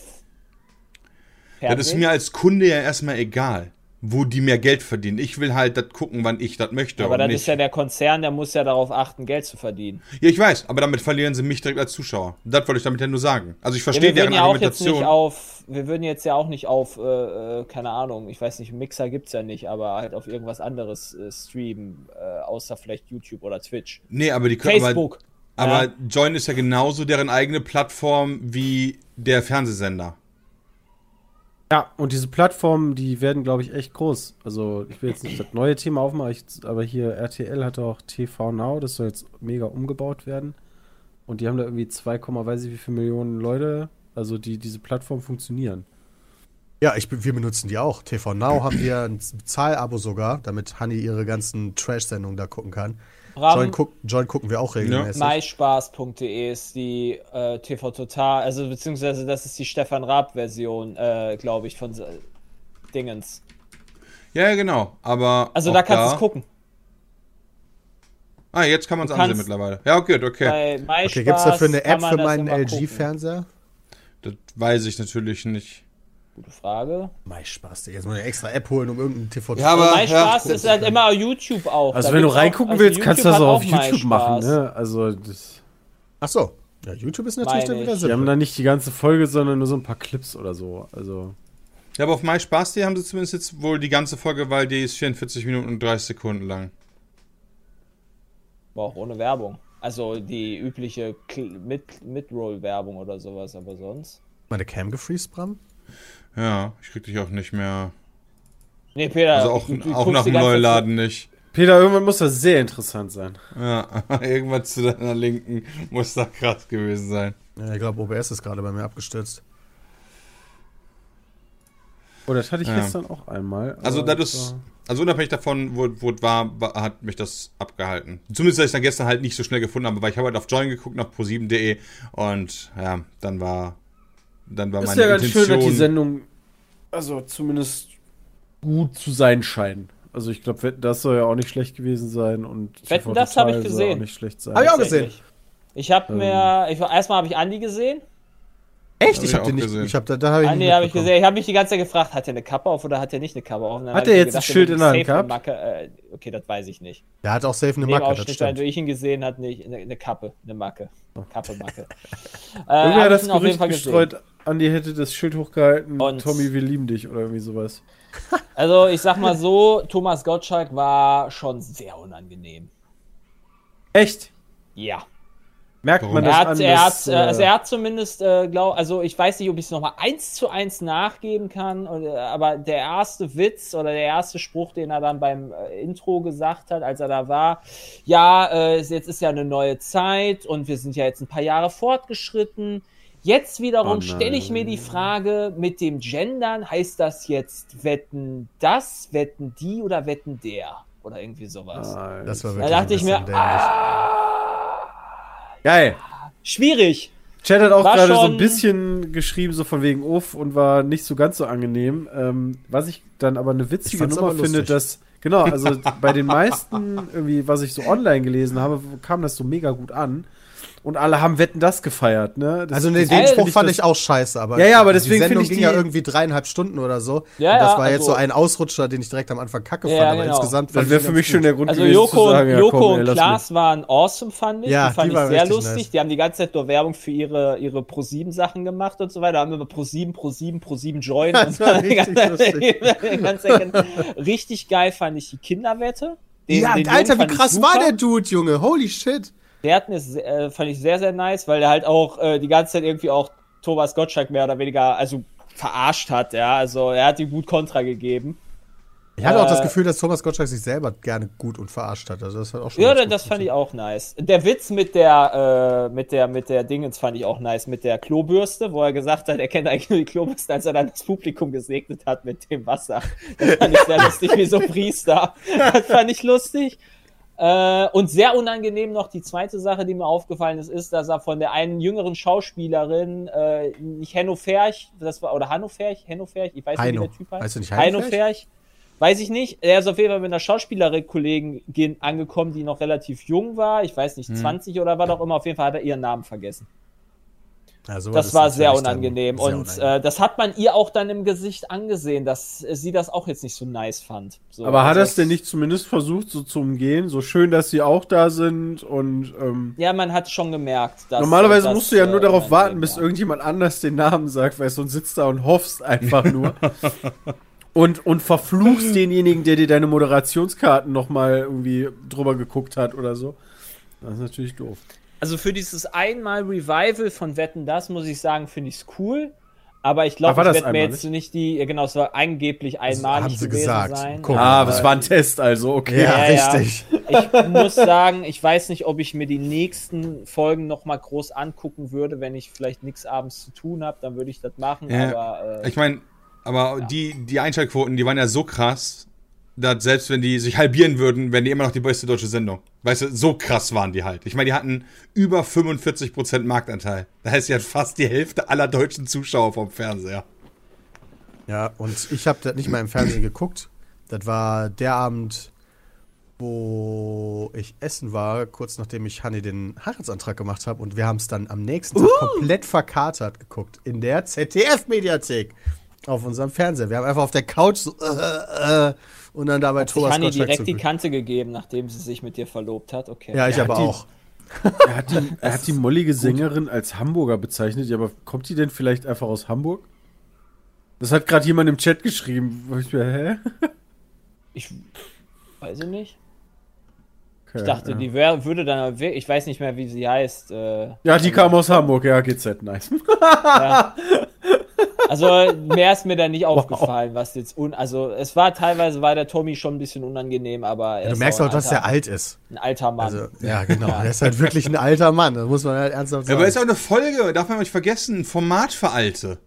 D: Das ist mir als Kunde ja erstmal egal, wo die mehr Geld verdienen. Ich will halt das gucken, wann ich das möchte.
E: aber dann
D: nicht.
E: ist ja der Konzern, der muss ja darauf achten, Geld zu verdienen.
D: ja, ich weiß, aber damit verlieren sie mich direkt als Zuschauer. Das wollte ich damit ja nur sagen. Also ich
E: Ja,
D: verstehe
E: wir
D: deren
E: ja auch jetzt nicht
D: Argumentation.
E: auf, wir würden jetzt ja auch nicht auf, äh, äh, keine Ahnung, ich weiß nicht, Mixer gibt's ja nicht, aber halt auf irgendwas anderes äh, streamen, äh, außer vielleicht YouTube oder Twitch.
D: nee, aber die können aber,
E: Facebook.
D: Aber
E: Ja.
D: Join ist ja genauso deren eigene Plattform wie der Fernsehsender.
A: Ja, und diese Plattformen, die werden, glaube ich, echt groß. Also, ich will jetzt nicht das neue Thema aufmachen, aber hier RTL hat auch TV Now, das soll jetzt mega umgebaut werden. Und die haben da irgendwie 2, weiß ich wie viele Millionen Leute, also die diese Plattform funktionieren.
B: Ja, ich, wir benutzen die auch. TV Now haben wir ein Zahlabo sogar, damit Honey ihre ganzen Trash-Sendungen da gucken kann. Join, guck, Join gucken wir auch regelmäßig.
E: myspaß.de ist die äh, TV Total, also beziehungsweise das ist die Stefan Raab-Version, äh, glaube ich, von äh, Dingens.
D: Ja, ja, genau. Aber.
E: Also
D: auch
E: da kannst du es gucken.
D: Ah, jetzt kann man es ansehen mittlerweile. Ja, gut, okay.
E: MySpaß
B: Okay, gibt's dafür eine App für meinen. LG-Fernseher?
D: Das weiß ich natürlich nicht.
E: Gute Frage.
B: Mein Spaß, Digga. Jetzt muss ich eine extra App holen, um irgendeinen TV
D: Ja, aber-
E: MySpaß
D: ja,
E: ist halt immer YouTube auch.
A: Also
E: Da
A: wenn du
E: gibt's auch-
A: reingucken
E: also
A: willst, kannst du das auch auf YouTube
E: MySpaß.
A: machen, ne? Also das,
B: Ach so. Ja, YouTube ist natürlich
E: Meine
B: dann wieder
E: ich.
A: die haben da nicht die ganze Folge, sondern nur so ein paar Clips oder so. Also
D: Ja, aber auf MySpaß.de haben sie zumindest jetzt wohl die ganze Folge, weil die ist 44 Minuten und 30 Sekunden lang.
E: Aber auch ohne Werbung. Also die übliche Mid-Roll-Werbung oder sowas, aber sonst.
B: Meine Cam gefreezed, Bram?
D: Ja, ich krieg dich auch nicht mehr.
E: Nee, Peter,
D: Also auch,
E: du- du
D: auch nach dem Neuladen nicht.
A: Peter, irgendwann muss das sehr interessant sein.
D: Ja, irgendwann zu deiner Linken muss da krass gewesen sein.
B: Ja, ich glaube, OBS ist gerade bei mir abgestürzt.
A: Oh, das hatte ich
D: Ja.
A: gestern auch einmal.
D: Also, das
A: das
D: ist, also unabhängig davon, wo, wo es war, war, hat mich das abgehalten. Zumindest, dass ich dann gestern halt nicht so schnell gefunden habe, weil ich habe halt auf Join geguckt, nach pro7.de und ja, dann war, dann war
A: ist
D: meine
A: ja ganz schön, dass die. Sendung also zumindest gut zu sein scheint. Also ich glaube, das soll ja auch nicht schlecht gewesen sein und
E: Wetten, das hab ich gesehen.
A: auch nicht schlecht sein.
B: Hab ich auch gesehen.
E: Ich habe
A: Ähm.
E: mir, ich, erstmal habe ich Andi gesehen.
B: Echt?
D: Hab
B: ich habe den nicht.
D: gesehen.
B: Ich hab, da, da habe ich
E: Andi habe ich gesehen. Ich habe mich die ganze Zeit gefragt, hat er eine Kappe auf oder hat er nicht eine Kappe auf?
A: Hat
E: hab
A: er jetzt ein
E: gedacht,
A: Schild
E: er
A: in der Hand gehabt?
E: Macke, äh, okay, das weiß ich nicht.
B: Der hat auch safe eine Macke, das
E: Ausschnitt,
B: stimmt.
E: wo ich ihn gesehen hat, nicht eine, eine Kappe, eine Macke. Kappe, Macke. äh, hab
A: hat das
E: ihn auf jeden
A: Gerücht
E: Fall gesehen.
A: Andi hätte das Schild hochgehalten,
E: Und-
A: Tommy, wir lieben dich oder irgendwie sowas.
E: Also ich sag mal so, Thomas Gottschalk war schon sehr unangenehm.
A: Echt?
E: Ja.
A: Merkt
D: Warum?
A: man
E: Er
A: das
E: hat,
A: an,
E: er,
A: dass,
E: hat, äh, also
A: äh,
E: er hat zumindest, äh, glaub, also ich weiß nicht, ob ich es nochmal eins zu eins nachgeben kann, oder, aber der erste Witz oder der erste Spruch, den er dann beim äh, Intro gesagt hat, als er da war, ja, äh, jetzt ist ja eine neue Zeit und wir sind ja jetzt ein paar Jahre fortgeschritten. Jetzt wiederum
A: Oh
E: stelle ich mir die Frage, mit dem Gendern, heißt das jetzt wetten das, wetten die oder wetten der? Oder irgendwie sowas.
A: Nein.
B: Das war
E: da
B: wirklich
E: dachte
B: ein
E: ich mir,
B: dämlich.
A: Geil.
E: schwierig.
A: Chat hat auch gerade so ein bisschen geschrieben, so von wegen Uff und war nicht so ganz so angenehm. Ähm, was ich dann aber eine witzige Nummer finde, dass, genau, also bei den meisten, irgendwie, was ich so online gelesen habe, kam das so mega gut an. Und alle haben Wetten das gefeiert, ne? Das,
B: Also nee, den Spruch
A: ich
B: fand ich auch scheiße, aber
A: Ja, ja, aber
B: die
A: deswegen
B: Sendung
A: finde ich
B: ging
A: die-
B: ja irgendwie dreieinhalb Stunden oder so.
E: Ja,
B: und das war jetzt
E: also-
B: so ein Ausrutscher, den ich direkt am Anfang kacke
E: Ja,
B: fand, aber
E: genau.
B: insgesamt
A: Das wäre für mich schon der Grund
E: Also
A: gewesen
E: Joko,
A: zu sagen, ja,
E: Joko
A: komm, ey,
E: und Klaas waren awesome, fand ich.
B: Ja,
E: die fand
B: die
E: ich
B: waren
E: sehr lustig.
B: nice.
E: Die haben die ganze Zeit nur Werbung für ihre, ihre Pro-7-Sachen gemacht und so weiter. Haben immer Pro-7, Pro-7, Pro-7 Join.
B: Das war richtig
E: richtig geil fand ich die Kinderwette. Den-
B: Ja,
E: den
B: Alter, wie krass war der Dude, Junge? Holy shit.
E: Der hat mir, se- äh, fand ich sehr, sehr nice, weil der halt auch äh, die ganze Zeit irgendwie auch Thomas Gottschalk mehr oder weniger, also verarscht hat, ja. Also er hat ihm gut Kontra gegeben.
B: Ich hatte auch das
E: Äh,
B: Gefühl, dass Thomas Gottschalk sich selber gerne gut und verarscht hat. Also das hat auch schon
E: Ja, das fand ich auch nice. Der Witz mit der, äh, mit der, mit der Dingens fand ich auch nice, mit der Klobürste, wo er gesagt hat, er kennt eigentlich nur die Klobürste, als er dann das Publikum gesegnet hat mit dem Wasser. Das fand ich sehr lustig, wie so Priester. Das fand ich lustig. Äh, und sehr unangenehm noch die zweite Sache, die mir aufgefallen ist, ist, dass er von der einen jüngeren Schauspielerin, äh, nicht Henno Ferch, das war, oder Hanno Ferch, Henno Ferch, ich weiß nicht,
B: Heino.
E: wie der Typ heißt.
B: Heißt du nicht
E: Heino
B: Heino
E: Ferch? Weiß ich nicht. Er ist auf jeden Fall mit einer Schauspielerin-Kollegin angekommen, die noch relativ jung war. Ich weiß nicht,
B: Hm.
E: 20 oder was auch immer. Auf jeden Fall hat er ihren Namen vergessen.
B: Ja,
E: Das war sehr unangenehm.
B: sehr
E: und
B: unangenehm.
E: Äh, das hat man ihr auch dann im Gesicht angesehen, dass äh, sie das auch jetzt nicht so nice fand. So,
A: Aber hat
E: also
A: er es denn nicht zumindest versucht, so zu umgehen? So schön, dass sie auch da sind und ähm,
E: Ja, man hat schon gemerkt, dass.
A: Normalerweise
E: dass,
A: musst du ja nur
E: äh,
A: darauf warten, bis irgendjemand anders den Namen sagt, weil sonst sitzt da und hoffst einfach nur. und, und verfluchst denjenigen, der dir deine Moderationskarten nochmal irgendwie drüber geguckt hat oder so. Das ist natürlich doof.
E: Also für dieses einmal Revival von Wetten, das muss ich sagen, finde ich es cool. Aber ich glaube, ich
A: das
E: werde mir jetzt nicht die, ja genau, es war angeblich einmalig
B: haben sie
E: gewesen
B: gesagt.
E: sein.
B: Guck.
A: Ah,
B: aber-
A: es war ein Test, also, okay.
B: Ja,
E: Ja, ja.
B: richtig.
E: Ich muss sagen, ich weiß nicht, ob ich mir die nächsten Folgen noch mal groß angucken würde, wenn ich vielleicht nichts abends zu tun habe, dann würde ich das machen.
D: Ja,
E: aber äh,
D: Ich meine, Aber die, die Einschaltquoten, die waren ja so krass, dass selbst wenn die sich halbieren würden, wären die immer noch die beste deutsche Sendung. Weißt du, so krass waren die halt. Ich meine, die hatten über 45% Marktanteil. Das heißt, hat fast die Hälfte aller deutschen Zuschauer vom Fernseher.
B: Ja, und ich habe das nicht mal im Fernsehen geguckt. Das war der Abend, wo ich essen war, kurz nachdem ich Hanni den Heiratsantrag gemacht habe. Und wir haben es dann am nächsten Tag komplett verkatert geguckt. In der ZDF-Mediathek. Auf unserem Fernseher. Wir haben einfach auf der Couch so äh, äh, und dann dabei
E: Hat sich
B: Thomas
E: Hanni direkt die. Kante gegeben, nachdem sie sich mit dir verlobt hat. Okay.
B: Ja, ich
A: Ja,
B: aber
A: die-
B: auch.
A: Er hat die, er hat die mollige Sängerin als Hamburger bezeichnet, ja, aber kommt die denn vielleicht einfach aus Hamburg? Das hat gerade jemand im Chat geschrieben. Ich mir, hä?
E: Ich weiß ich nicht.
A: Okay,
E: Ich dachte,
A: ja.
E: die wär, würde dann, ich weiß nicht mehr, wie sie heißt. Äh,
A: Ja, die kam aus Hamburg, ja, GZ, nice.
E: ja. Also mehr ist mir da nicht aufgefallen, was jetzt un, also es war teilweise war der Tommy schon ein bisschen unangenehm, aber er
B: Du
E: ist
B: merkst
E: auch
B: auch,
E: ein
B: dass er
E: alter-
B: alt ist.
E: ein alter Mann.
B: Also, ja, genau. Er ist halt wirklich ein alter Mann. Das muss man halt ernsthaft
D: Ja,
B: sagen.
D: aber ist auch eine Folge, darf man nicht vergessen, Format für Alte.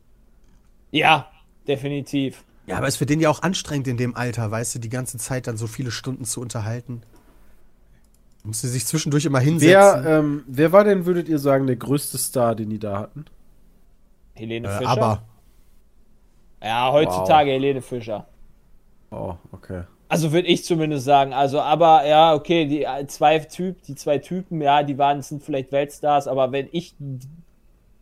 E: ja, definitiv.
B: Ja, aber ist für den ja auch anstrengend in dem Alter, weißt du, die ganze Zeit dann so viele Stunden zu unterhalten. Musste sich zwischendurch immer hinsetzen.
A: Wer, ähm, wer war denn, würdet ihr sagen, der größte Star, den die da hatten?
E: Helene
B: äh,
E: Fischer.
B: aber
E: ja, heutzutage Helene Fischer.
A: Oh, okay.
E: Also würde ich zumindest sagen. Also, aber ja, okay, die äh, zwei Typ, die zwei Typen, ja, die waren sind vielleicht Weltstars, aber wenn ich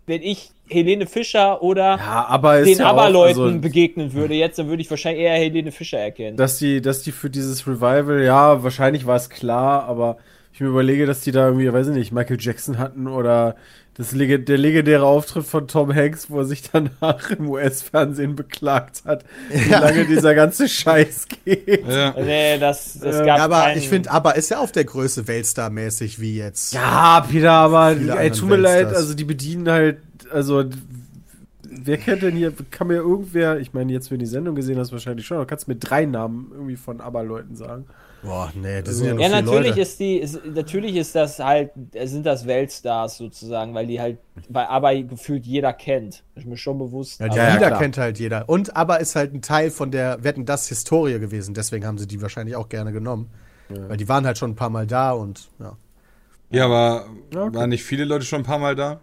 E: wenn ich Helene Fischer oder
A: Ja, aber
E: den
A: ja
E: Aberleuten
A: also,
E: begegnen würde, jetzt dann würde ich wahrscheinlich eher Helene Fischer erkennen.
A: dass die, dass die für dieses Revival, ja, wahrscheinlich war es klar, aber ich mir überlege, dass die da irgendwie, weiß ich nicht, Michael Jackson hatten oder das Leg der legendäre Auftritt von Tom Hanks, wo er sich danach im US-Fernsehen beklagt hat, wie
B: Ja.
A: lange dieser ganze Scheiß geht.
D: Ja.
E: nee, das, das
A: Äh,
E: gab
B: aber
E: keinen-
B: ich finde, aber ist ja auf der Größe Weltstar-mäßig wie jetzt.
A: Ja, Peter, aber ey, tut mir leid, also die bedienen halt, also wer kennt denn hier, kann mir irgendwer, ich meine, jetzt wenn du die Sendung gesehen hast, wahrscheinlich schon, aber kannst du mir drei Namen irgendwie von ABBA-Leuten sagen?
B: Boah, nee, das sind ja
E: Ja, natürlich
B: Leute.
E: ist die, ist, natürlich ist das halt, sind das Weltstars sozusagen, weil die halt, weil aber gefühlt jeder kennt. Ist mir schon bewusst.
B: Ja,
A: Ja, ja,
B: Lieder
A: klar.
B: kennt halt jeder. Und aber ist halt ein Teil von der Wetten das Historie gewesen. Deswegen haben sie die wahrscheinlich auch gerne genommen. Weil die waren halt schon ein paar Mal da und ja.
D: Ja, aber
A: Ja, okay.
D: waren nicht viele Leute schon ein paar Mal da?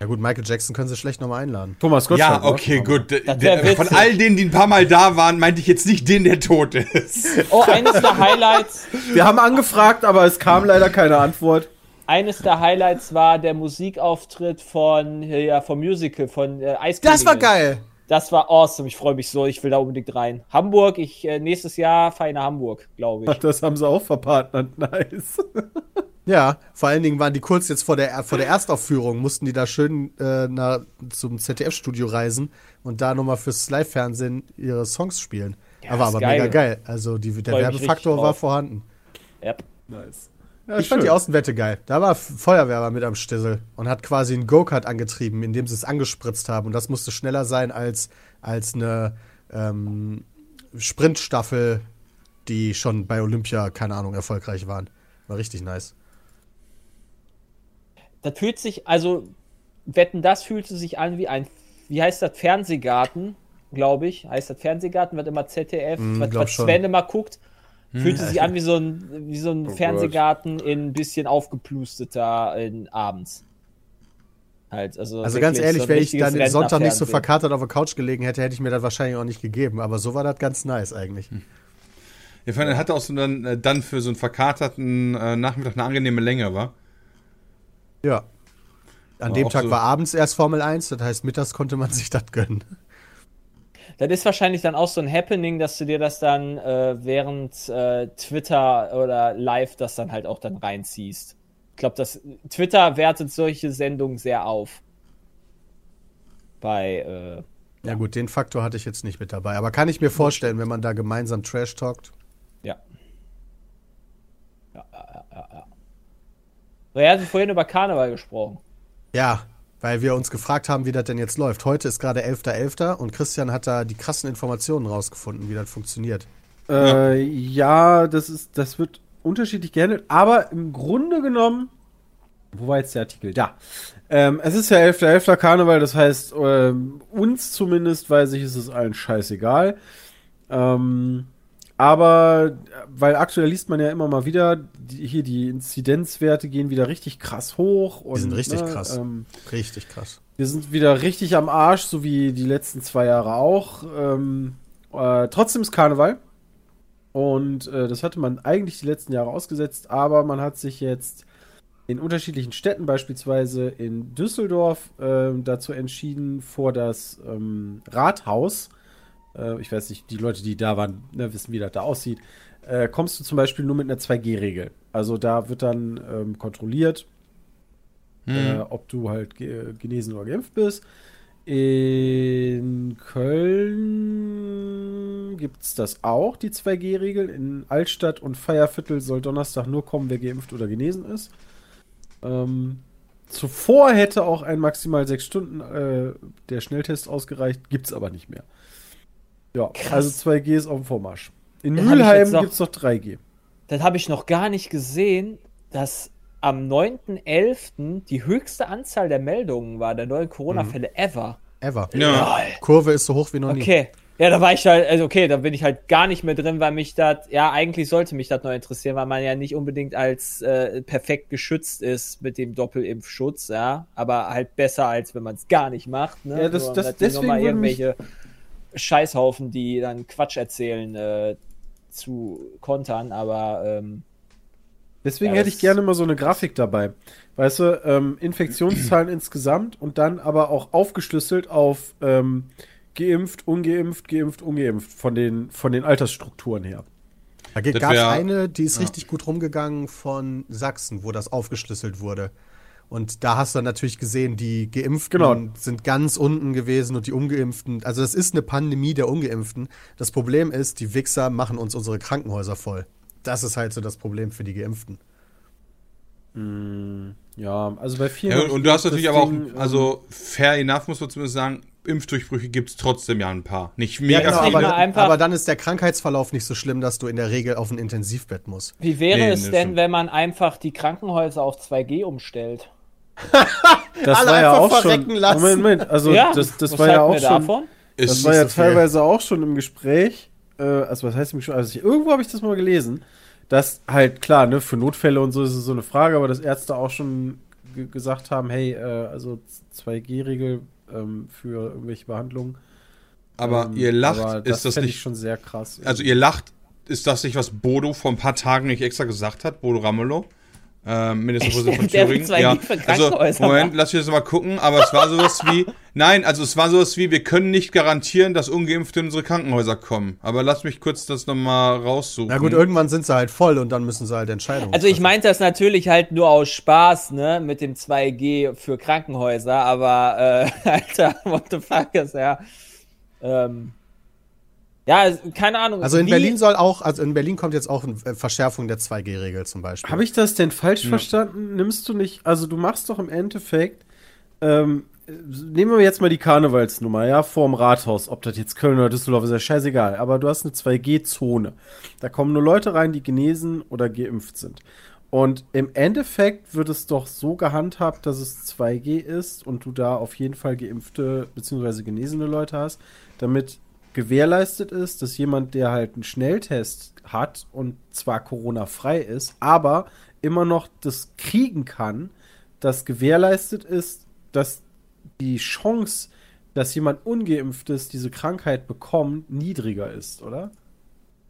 B: Ja gut, Michael Jackson können sie schlecht nochmal einladen.
A: Thomas Gottschalk.
D: ja, okay,
A: ne?
D: gut.
E: Das wär
D: d- Von all denen, die ein paar Mal da waren, meinte ich jetzt nicht den, der tot ist.
E: oh, eines der Highlights,
A: Wir haben angefragt, aber es kam leider keine Antwort.
E: eines der Highlights war der Musikauftritt von, ja, vom Musical, von äh, Ice
B: Das war geil!
E: Das war awesome. Ich freue mich so. Ich will da unbedingt rein. Hamburg, ich, äh, nächstes Jahr fahre ich nach Hamburg, glaube ich.
A: Das haben sie auch verpartnert, nice.
B: Ja, vor allen Dingen waren die kurz jetzt vor der, vor der Erstaufführung, mussten die da schön äh, nach, zum ZDF-Studio reisen und da nochmal fürs Live-Fernsehen ihre Songs spielen.
E: Ja,
B: aber aber
E: geil.
B: mega geil. Also die, der Werbefaktor war vorhanden.
E: Yep.
A: nice. Ja,
B: Ich fand die Außenwette geil. Da war F- Feuerwehr war mit am Stissel und hat quasi einen Go-Kart angetrieben, indem sie es angespritzt haben. Und das musste schneller sein als, als eine ähm, Sprintstaffel, die schon bei Olympia, keine Ahnung, erfolgreich waren. War richtig nice.
E: Das fühlt sich, also, wetten, das fühlte sich an wie ein, wie heißt das, Fernsehgarten, glaube ich. Heißt das Fernsehgarten, wird immer ZDF,
B: Mm,
E: was,
B: glaub
E: was
B: schon.
E: Sven immer guckt. Fühlte sich an wie so ein, wie so ein
A: Oh Gott.
E: Fernsehgarten in ein bisschen aufgeplusteter in abends. Halt, also
B: Also ganz ehrlich,
E: so
B: wenn ich dann den Sonntag nicht so verkatert auf der Couch gelegen hätte, hätte ich mir das wahrscheinlich auch nicht gegeben. Aber so war das ganz nice eigentlich.
D: Ich fand, er hatte auch so dann, äh, dann für so einen verkaterten äh, Nachmittag eine angenehme Länge, war.
B: Ja. An
D: War
B: dem Tag
D: so-
B: war abends erst Formel 1, das heißt, mittags konnte man sich das gönnen.
E: Das ist wahrscheinlich dann auch so ein Happening, dass du dir das dann äh, während äh, Twitter oder live das dann halt auch dann reinziehst. Ich glaube, das Twitter wertet solche Sendungen sehr auf. Bei äh,
B: Ja gut, den Faktor hatte ich jetzt nicht mit dabei. Aber kann ich mir vorstellen, wenn man da gemeinsam Trash talkt.
E: ja. Ja, ja, ja, ja, ja. So, er hat vorhin über Karneval gesprochen.
B: Ja, weil wir uns gefragt haben, wie das denn jetzt läuft. Heute ist gerade 11.11. und Christian hat da die krassen Informationen rausgefunden, wie das funktioniert.
A: Äh, ja, das ist, das wird unterschiedlich gehandelt, aber im Grunde genommen Wo war jetzt der Artikel? Da. Ähm, es ist ja 11.11. .11. Karneval, das heißt, ähm, uns zumindest, weiß ich, ist es allen scheißegal. Ähm, aber, weil aktuell liest man ja immer mal wieder, die, hier die Inzidenzwerte gehen wieder richtig krass hoch. Und,
B: Die sind richtig
A: ne,
B: krass.
A: Ähm,
B: Richtig krass.
A: wir sind wieder richtig am Arsch, so wie die letzten zwei Jahre auch. Ähm, äh, trotzdem ist Karneval. Und äh, das hatte man eigentlich die letzten Jahre ausgesetzt, aber man hat sich jetzt in unterschiedlichen Städten, beispielsweise in Düsseldorf, äh, dazu entschieden, vor das ähm, Rathaus, äh, ich weiß nicht, die Leute, die da waren, ne, wissen, wie das da aussieht, äh, kommst du zum Beispiel nur mit einer 2G-Regel. Also da wird dann ähm, kontrolliert, äh, ob du halt ge genesen oder geimpft bist. In Köln gibt es das auch, die 2G-Regel. In Altstadt und Feierviertel soll Donnerstag nur kommen, wer geimpft oder genesen ist. Ähm, zuvor hätte auch ein maximal sechs Stunden äh, der Schnelltest ausgereicht, gibt es aber nicht mehr. Ja,
E: Krass.
A: also 2G ist auf dem Vormarsch. In
E: Dann
A: Mülheim gibt es noch 3G.
E: Das habe ich noch gar nicht gesehen, dass am 9.11. die höchste Anzahl der Meldungen war, der neuen Corona-Fälle ever.
B: Ever.
D: Ja.
B: Kurve ist so hoch wie noch nie.
E: Okay. Ja, da war ich halt, also okay, da bin ich halt gar nicht mehr drin, weil mich das, ja, eigentlich sollte mich das noch interessieren, weil man ja nicht unbedingt als äh, perfekt geschützt ist mit dem Doppelimpfschutz, ja, aber halt besser, als wenn man es gar nicht macht, ne?
A: Ja, das-
E: So,
A: das- deswegen
E: nochmal
A: würde mich-
E: Scheißhaufen, die dann Quatsch erzählen, äh, zu kontern, aber ähm,
A: Deswegen
E: Ja,
A: hätte ich gerne mal so eine Grafik dabei. Weißt du, ähm, Infektionszahlen insgesamt und dann aber auch aufgeschlüsselt auf ähm, geimpft, ungeimpft, geimpft, ungeimpft von den, von den Altersstrukturen her.
B: Da gab es eine, die ist
D: ja.
B: richtig gut rumgegangen von Sachsen, wo das aufgeschlüsselt wurde. Und da hast du dann natürlich gesehen, die Geimpften
A: Genau.
B: sind ganz unten gewesen und die Ungeimpften. Also das ist eine Pandemie der Ungeimpften. Das Problem ist, die Wichser machen uns unsere Krankenhäuser voll. Das ist halt so das Problem für die Geimpften.
A: Ja, also bei vielen.
D: Ja, und du hast natürlich aber auch,
A: Ding, ähm,
D: also fair enough muss man zumindest sagen, Impfdurchbrüche gibt es trotzdem ja ein paar. Nicht
B: Ja,
D: mega
B: genau,
D: viele.
B: aber, aber dann ist der Krankheitsverlauf nicht so schlimm, dass du in der Regel auf ein Intensivbett musst.
E: wie wäre
D: Nee,
E: es denn, wenn man einfach die Krankenhäuser auf 2G umstellt?
A: das
B: alle
A: war ja
B: einfach
A: auch schon.
B: verrecken lassen.
A: Moment, Moment, also das, das
E: was
A: war ja auch
E: wir
A: schon.
E: davon?
D: Ist
A: Das war ja
B: so viel.
A: teilweise auch schon im Gespräch. Äh, also was heißt im Gespräch? Also ich, irgendwo habe ich das mal gelesen, dass halt klar, ne, für Notfälle und so ist es so eine Frage, aber dass Ärzte auch schon ge- gesagt haben, hey, äh, also 2G-Regel ähm, für irgendwelche Behandlungen.
D: aber
A: Ähm,
D: ihr lacht,
A: aber das
D: ist das nicht.
A: schon sehr krass.
D: Also ihr lacht, ist das nicht, was Bodo vor ein paar Tagen nicht extra gesagt hat, Bodo Ramelow? Ähm, Ministerpräsident von Thüringen.
E: 2G
D: Ja, also Moment, lass mich das mal gucken, aber es war sowas wie, nein, also es war sowas wie, wir können nicht garantieren, dass Ungeimpfte in unsere Krankenhäuser kommen. Aber lass mich kurz das nochmal raussuchen.
B: Na gut, irgendwann sind sie halt voll und dann müssen sie halt Entscheidungen
E: Also ich meinte das natürlich halt nur aus Spaß, ne, mit dem 2G für Krankenhäuser, aber äh, Alter, what the fuck ist ja. Ähm, ja, keine Ahnung.
B: Also in
E: wie-
B: Berlin soll auch, also in Berlin kommt jetzt auch eine äh, Verschärfung der 2G-Regel zum Beispiel.
A: Habe ich das denn falsch verstanden? Nimmst du nicht, also du machst doch im Endeffekt, ähm, äh, nehmen wir jetzt mal die Karnevalsnummer, ja, vorm Rathaus, ob das jetzt Köln oder Düsseldorf ist, ja scheißegal, aber du hast eine 2G-Zone. Da kommen nur Leute rein, die genesen oder geimpft sind. Und im Endeffekt wird es doch so gehandhabt, dass es 2G ist und du da auf jeden Fall geimpfte bzw. genesene Leute hast, damit gewährleistet ist, dass jemand, der halt einen Schnelltest hat und zwar Corona-frei ist, aber immer noch das kriegen kann, dass gewährleistet ist, dass die Chance, dass jemand Ungeimpftes diese Krankheit bekommt, niedriger ist, oder?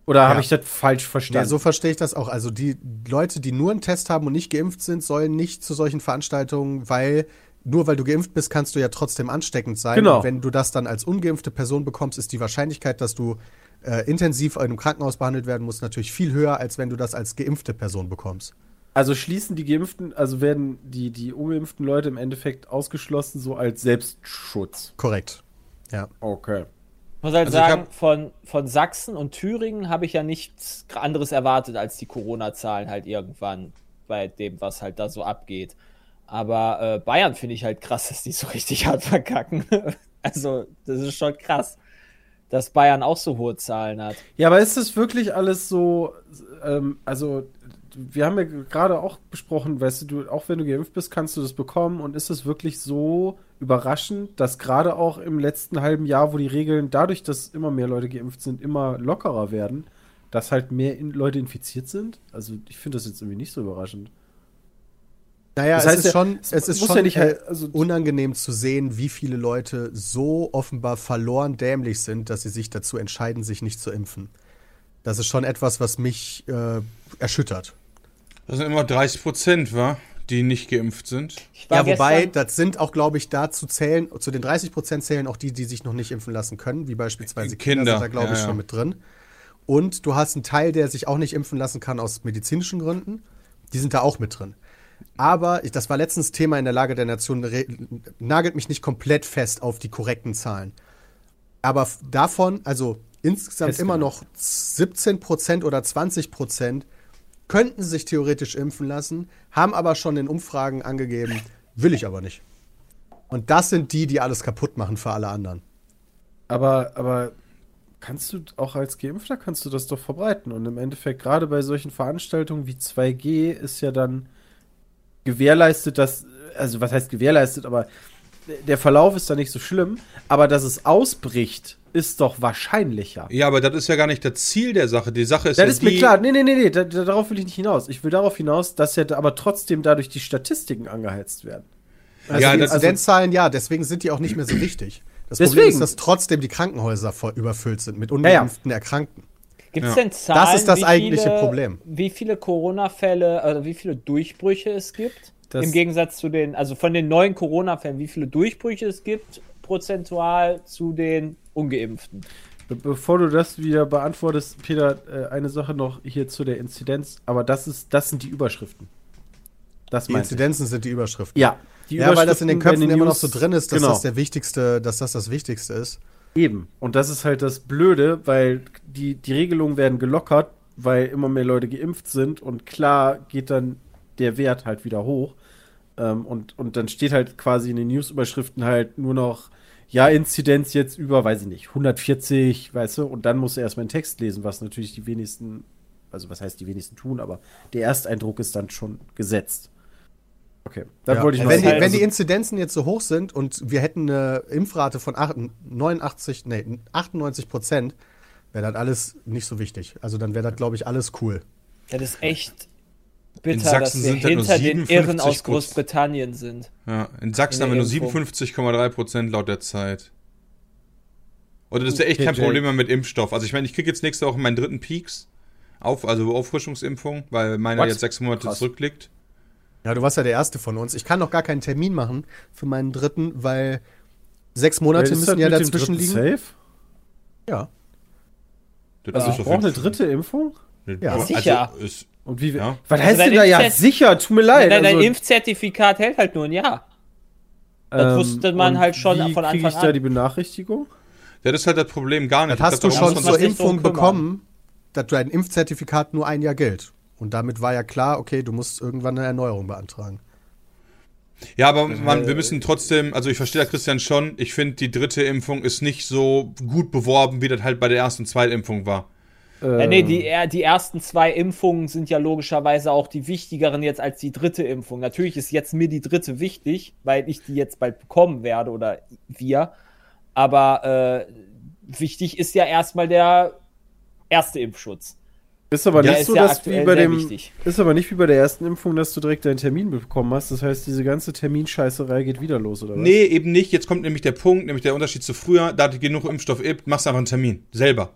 A: Oder
B: Ja.
A: habe ich das falsch
B: Ja,
A: verstanden?
B: so verstehe ich das auch. Also die Leute, die nur einen Test haben und nicht geimpft sind, sollen nicht zu solchen Veranstaltungen, weil nur weil du geimpft bist, kannst du ja trotzdem ansteckend sein.
A: Genau.
B: Und wenn du das dann als ungeimpfte Person bekommst, ist die Wahrscheinlichkeit, dass du äh, intensiv in einem Krankenhaus behandelt werden musst, natürlich viel höher, als wenn du das als geimpfte Person bekommst.
A: Also schließen die Geimpften, also werden die, die ungeimpften Leute im Endeffekt ausgeschlossen, so als Selbstschutz.
B: Korrekt. Ja.
A: Okay.
E: Ich muss halt
D: Also
E: sagen, von, von Sachsen und Thüringen habe ich ja nichts anderes erwartet als die Corona-Zahlen halt irgendwann bei dem, was halt da so abgeht. Aber äh, Bayern finde ich halt krass, dass die so richtig hart verkacken. also, das ist schon krass, dass Bayern auch so hohe Zahlen hat.
A: Ja, aber ist das wirklich alles so, ähm, also wir haben ja gerade auch besprochen, weißt du, du, auch wenn du geimpft bist, kannst du das bekommen. Und ist es wirklich so überraschend, dass gerade auch im letzten halben Jahr, wo die Regeln dadurch, dass immer mehr Leute geimpft sind, immer lockerer werden, dass halt mehr in Leute infiziert sind? Also ich finde das jetzt irgendwie nicht so überraschend.
B: Naja,
A: Das
B: es
A: heißt
B: ist
A: ja,
B: schon,
A: es
B: es ist schon
A: ja nicht
B: äh,
A: halt- also-
B: unangenehm zu sehen, wie viele Leute so offenbar verloren dämlich sind, dass sie sich dazu entscheiden, sich nicht zu impfen. Das ist schon etwas, was mich äh, erschüttert.
D: Das sind immer 30 Prozent, wa? Die nicht geimpft sind.
B: Ja, wobei, das sind auch, glaube ich, dazu zählen, zu den 30 Prozent zählen auch die, die sich noch nicht impfen lassen können, wie beispielsweise Kinder,
D: Kinder,
B: sind da, glaube
D: ja,
B: ich,
D: ja.
B: schon mit drin. Und du hast einen Teil, der sich auch nicht impfen lassen kann aus medizinischen Gründen. Die sind da auch mit drin. Aber, das war letztens Thema in der Lage der Nation, nagelt mich nicht komplett fest auf die korrekten Zahlen. Aber davon, also insgesamt
A: Festgenommen.
B: immer noch 17 Prozent oder 20 Prozent könnten sich theoretisch impfen lassen, haben aber schon in Umfragen angegeben, will ich aber nicht. Und das sind die, die alles kaputt machen für alle anderen.
A: Aber, aber kannst du auch als Geimpfter kannst du das doch verbreiten. Und im Endeffekt, gerade bei solchen Veranstaltungen wie 2G, ist ja dann gewährleistet, dass, also was heißt gewährleistet, aber der Verlauf ist da nicht so schlimm. Aber dass es ausbricht, ist doch wahrscheinlicher.
D: Ja, aber das ist ja gar nicht das Ziel der Sache. Die Sache ist
A: Das
D: ja
A: ist mir klar. Nee, nee, nee, nee, da, da, darauf will ich nicht hinaus. Ich will darauf hinaus, dass ja aber trotzdem dadurch die Statistiken angeheizt werden. Also,
D: Ja,
B: die Inzidenzzahlen, ja, deswegen sind die auch nicht mehr so wichtig. Das
A: Deswegen.
B: Problem ist, dass trotzdem die Krankenhäuser voll überfüllt sind mit ungeimpften Erkrankten.
E: Gibt es
D: Ja.
E: denn Zahlen?
B: Das ist das
E: wie
B: eigentliche
E: viele,
B: Problem.
E: Wie viele Corona-Fälle, also wie viele Durchbrüche es gibt?
A: Das-
E: Im Gegensatz zu den, also von den neuen Corona-Fällen, wie viele Durchbrüche es gibt, prozentual zu den Ungeimpften?
A: Be bevor du das wieder beantwortest, Peter, äh, eine Sache noch hier zu der Inzidenz. Aber das ist, das sind die Überschriften. Das
B: Die? Inzidenzen sind die Überschriften.
A: Ja. Die
B: Ja, weil das in den Köpfen
A: bei
B: immer noch so drin ist, dass
A: genau,
B: das der wichtigste, dass das das Wichtigste ist.
A: Eben. Und das ist halt das Blöde, weil die, die Regelungen werden gelockert, weil immer mehr Leute geimpft sind und klar geht dann der Wert halt wieder hoch. Ähm, und, und dann steht halt quasi in den News-Überschriften halt nur noch, ja, Inzidenz jetzt über, weiß ich nicht, 140, weißt du, und dann musst du erstmal einen Text lesen, was natürlich die wenigsten, also was heißt die wenigsten tun, aber der Ersteindruck ist dann schon gesetzt. Okay, dann
B: Ja.
A: wollte ich noch
B: wenn, die, wenn die
A: also-
B: Inzidenzen jetzt so hoch sind und wir hätten eine Impfrate von 8, 89, nee, 98 Prozent, wäre das alles nicht so wichtig. Also dann wäre das, glaube ich, alles cool.
E: Das ist echt
D: In
E: bitter,
D: Sachsen
E: dass wir
D: sind das nur
E: hinter den
D: 57
E: Irren aus
D: Prozent.
E: Großbritannien sind.
D: Ja, in Sachsen
E: In
D: haben wir nur
E: Impfung.
D: 57,3 Prozent laut der Zeit. Oder das ist ja echt kein Problem mehr mit Impfstoff. Also ich meine, ich kriege jetzt nächste Woche meinen dritten Peaks. Auf, also Auffrischungsimpfung, weil meiner
A: What?
D: jetzt sechs Monate
A: Krass.
D: zurückliegt.
B: Ja, du warst ja der Erste von uns. Ich kann noch gar keinen Termin machen für meinen dritten, weil sechs Monate
A: Ist das
B: müssen ja dazwischen liegen.
A: Safe?
B: Ja.
D: Das
A: Also
D: ist
A: ich brauche eine dritte Impfung?
B: Ja.
D: also
E: Sicher.
D: ist,
A: Und wie?
D: Ja.
A: Was
E: Also
A: heißt
E: dein
A: denn da ja sicher? Tut mir leid.
E: Dein, dein
A: also,
E: Impfzertifikat hält halt nur ein Jahr. das wusste man halt schon
A: wie
E: von Anfang
A: ich da
E: an.
A: die Benachrichtigung?
D: ja, das ist halt das Problem gar nicht.
B: Das hast du
D: Ich glaub,
B: schon zur Impfung bekommen, dass dein Impfzertifikat nur ein Jahr gilt. Und damit war ja klar, okay, du musst irgendwann eine Erneuerung beantragen.
D: Ja, aber man, wir müssen trotzdem, also ich verstehe da Christian schon, ich finde, die dritte Impfung ist nicht so gut beworben, wie das halt bei der ersten und zweiten Impfung war.
E: Ja, nee,
A: Ähm,
E: die, er- die ersten zwei Impfungen sind ja logischerweise auch die wichtigeren jetzt als die dritte Impfung. Natürlich ist jetzt mir die dritte wichtig, weil ich die jetzt bald bekommen werde oder wir. Aber äh, wichtig ist ja erstmal der erste Impfschutz.
A: Ist aber
E: Ja,
A: nicht
E: ist
A: so, dass wie bei dem
E: wichtig.
A: ist aber nicht wie bei der ersten Impfung, dass du direkt deinen Termin bekommen hast. Das heißt, diese ganze Terminscheißerei geht wieder los, oder was?
D: Nee, eben nicht. Jetzt kommt nämlich der Punkt, nämlich der Unterschied zu früher. Da du genug Impfstoff gibt, machst du einfach einen Termin. Selber.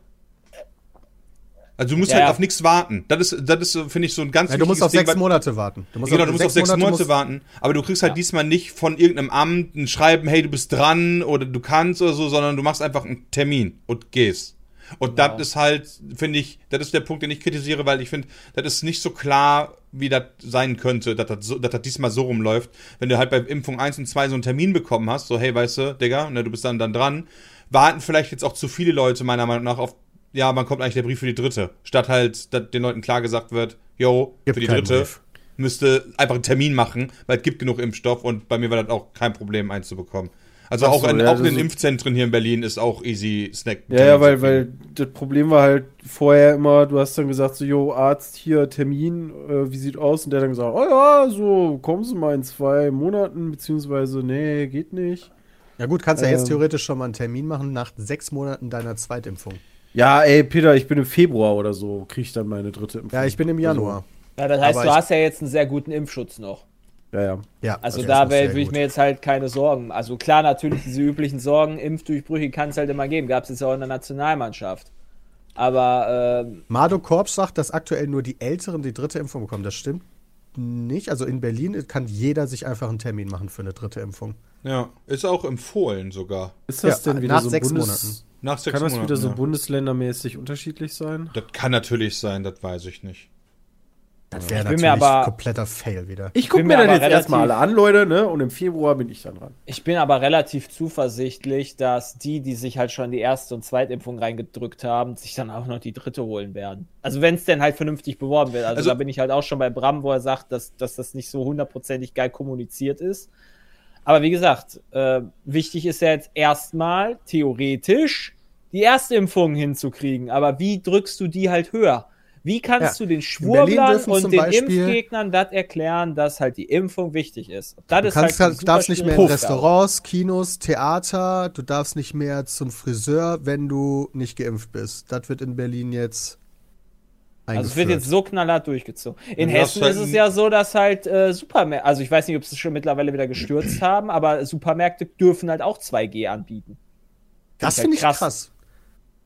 D: Also du musst
E: Ja,
D: halt
E: ja.
D: auf nichts warten. Das ist, das ist, so, finde ich, so ein ganz
B: Ja, du musst auf sechs
D: weil-
B: Monate warten. Du musst
D: Genau, du musst auf sechs Monate
B: musst-
D: warten, aber du kriegst halt
E: Ja.
D: diesmal nicht von irgendeinem Amt ein Schreiben, hey, du bist dran oder du kannst oder so, sondern du machst einfach einen Termin und gehst. Und
E: Genau.
D: das ist halt, finde ich, das ist der Punkt, den ich kritisiere, weil ich finde, das ist nicht so klar, wie das sein könnte, dass das, so, dass das diesmal so rumläuft. Wenn du halt bei Impfung 1 und 2 so einen Termin bekommen hast, so, hey, weißt du, Digga, ne, du bist dann, dann dran, warten vielleicht jetzt auch zu viele Leute, meiner Meinung nach, auf, ja, wann kommt eigentlich der Brief für die dritte? Statt halt, dass den Leuten klar gesagt wird, yo,
B: Gibt
D: für die dritte
B: Brief.
D: müsste einfach einen Termin machen, weil es gibt genug Impfstoff und bei mir war das auch kein Problem einzubekommen. Also
A: Ach
D: auch,
A: so,
D: in,
A: ja,
D: auch in den Impfzentren hier in Berlin ist auch easy Snack.
A: Ja, ja, weil, weil das Problem war halt vorher immer, du hast dann gesagt, so, jo, Arzt, hier, Termin, äh, wie sieht aus? Und der dann gesagt, oh ja, so, kommen Sie mal in zwei Monaten, beziehungsweise, nee, geht nicht.
B: Ja gut, kannst ja jetzt
A: Ähm.
B: theoretisch schon mal einen Termin machen nach sechs Monaten deiner Zweitimpfung.
A: Ja, ey, Peter, ich bin im Februar oder so, krieg ich dann meine dritte Impfung.
B: Ja, ich bin im Januar.
E: Ja, das heißt,
B: Aber
E: du hast ja jetzt einen sehr guten Impfschutz noch.
A: Ja, ja.
B: Ja,
E: Also da würde ich mir jetzt halt keine Sorgen. Also klar, natürlich diese üblichen Sorgen, Impfdurchbrüche kann es halt immer geben. Gab es jetzt auch in der Nationalmannschaft. Aber ähm,
B: Mado Korps sagt, dass aktuell nur die Älteren die dritte Impfung bekommen. Das stimmt nicht. Also in Berlin kann jeder sich einfach einen Termin machen für eine dritte Impfung.
D: Ja, ist auch empfohlen sogar.
A: Ist das
B: Ja,
A: denn wieder
B: nach
A: so
B: sechs
A: Bundes
B: Monaten.
D: Nach sechs
A: Kann das
D: Monaten,
A: wieder so
D: ja.
A: bundesländermäßig unterschiedlich sein?
D: Das kann natürlich sein, das weiß ich nicht.
B: Das wäre natürlich
E: mir aber-
B: kompletter Fail wieder.
A: Ich gucke mir
E: mir
A: dann
E: aber
A: jetzt erstmal alle an, Leute, ne? Und im Februar bin ich dann dran.
E: ich bin aber relativ zuversichtlich, dass die, die sich halt schon die erste und zweite Impfung reingedrückt haben, sich dann auch noch die dritte holen werden. Also wenn es denn halt vernünftig beworben wird. Also,
D: Also-
E: da bin ich halt auch schon bei Bram, wo er sagt, dass, dass das nicht so hundertprozentig geil kommuniziert ist. Aber wie gesagt, äh, wichtig ist ja jetzt erstmal theoretisch die erste Impfung hinzukriegen. Aber wie drückst du die halt höher? Wie kannst
B: Ja.
E: du den Schwurblern und den
B: Beispiel-
E: Impfgegnern das erklären, dass halt die Impfung wichtig ist? Das
B: Du
E: ist
B: kannst,
E: halt
B: halt, darfst nicht mehr in Restaurants, Kinos, Theater, du darfst nicht mehr zum Friseur, wenn du nicht geimpft bist. Das wird in Berlin jetzt
E: Also es wird jetzt so knallhart durchgezogen. In
D: darfst
E: Hessen
D: halt
E: ist es
D: n-
E: ja so, dass halt äh, Supermärkte, also ich weiß nicht, ob sie es schon mittlerweile wieder gestürzt haben, aber Supermärkte dürfen halt auch 2G anbieten.
B: Das
E: halt
B: finde ich
E: krass.
B: krass.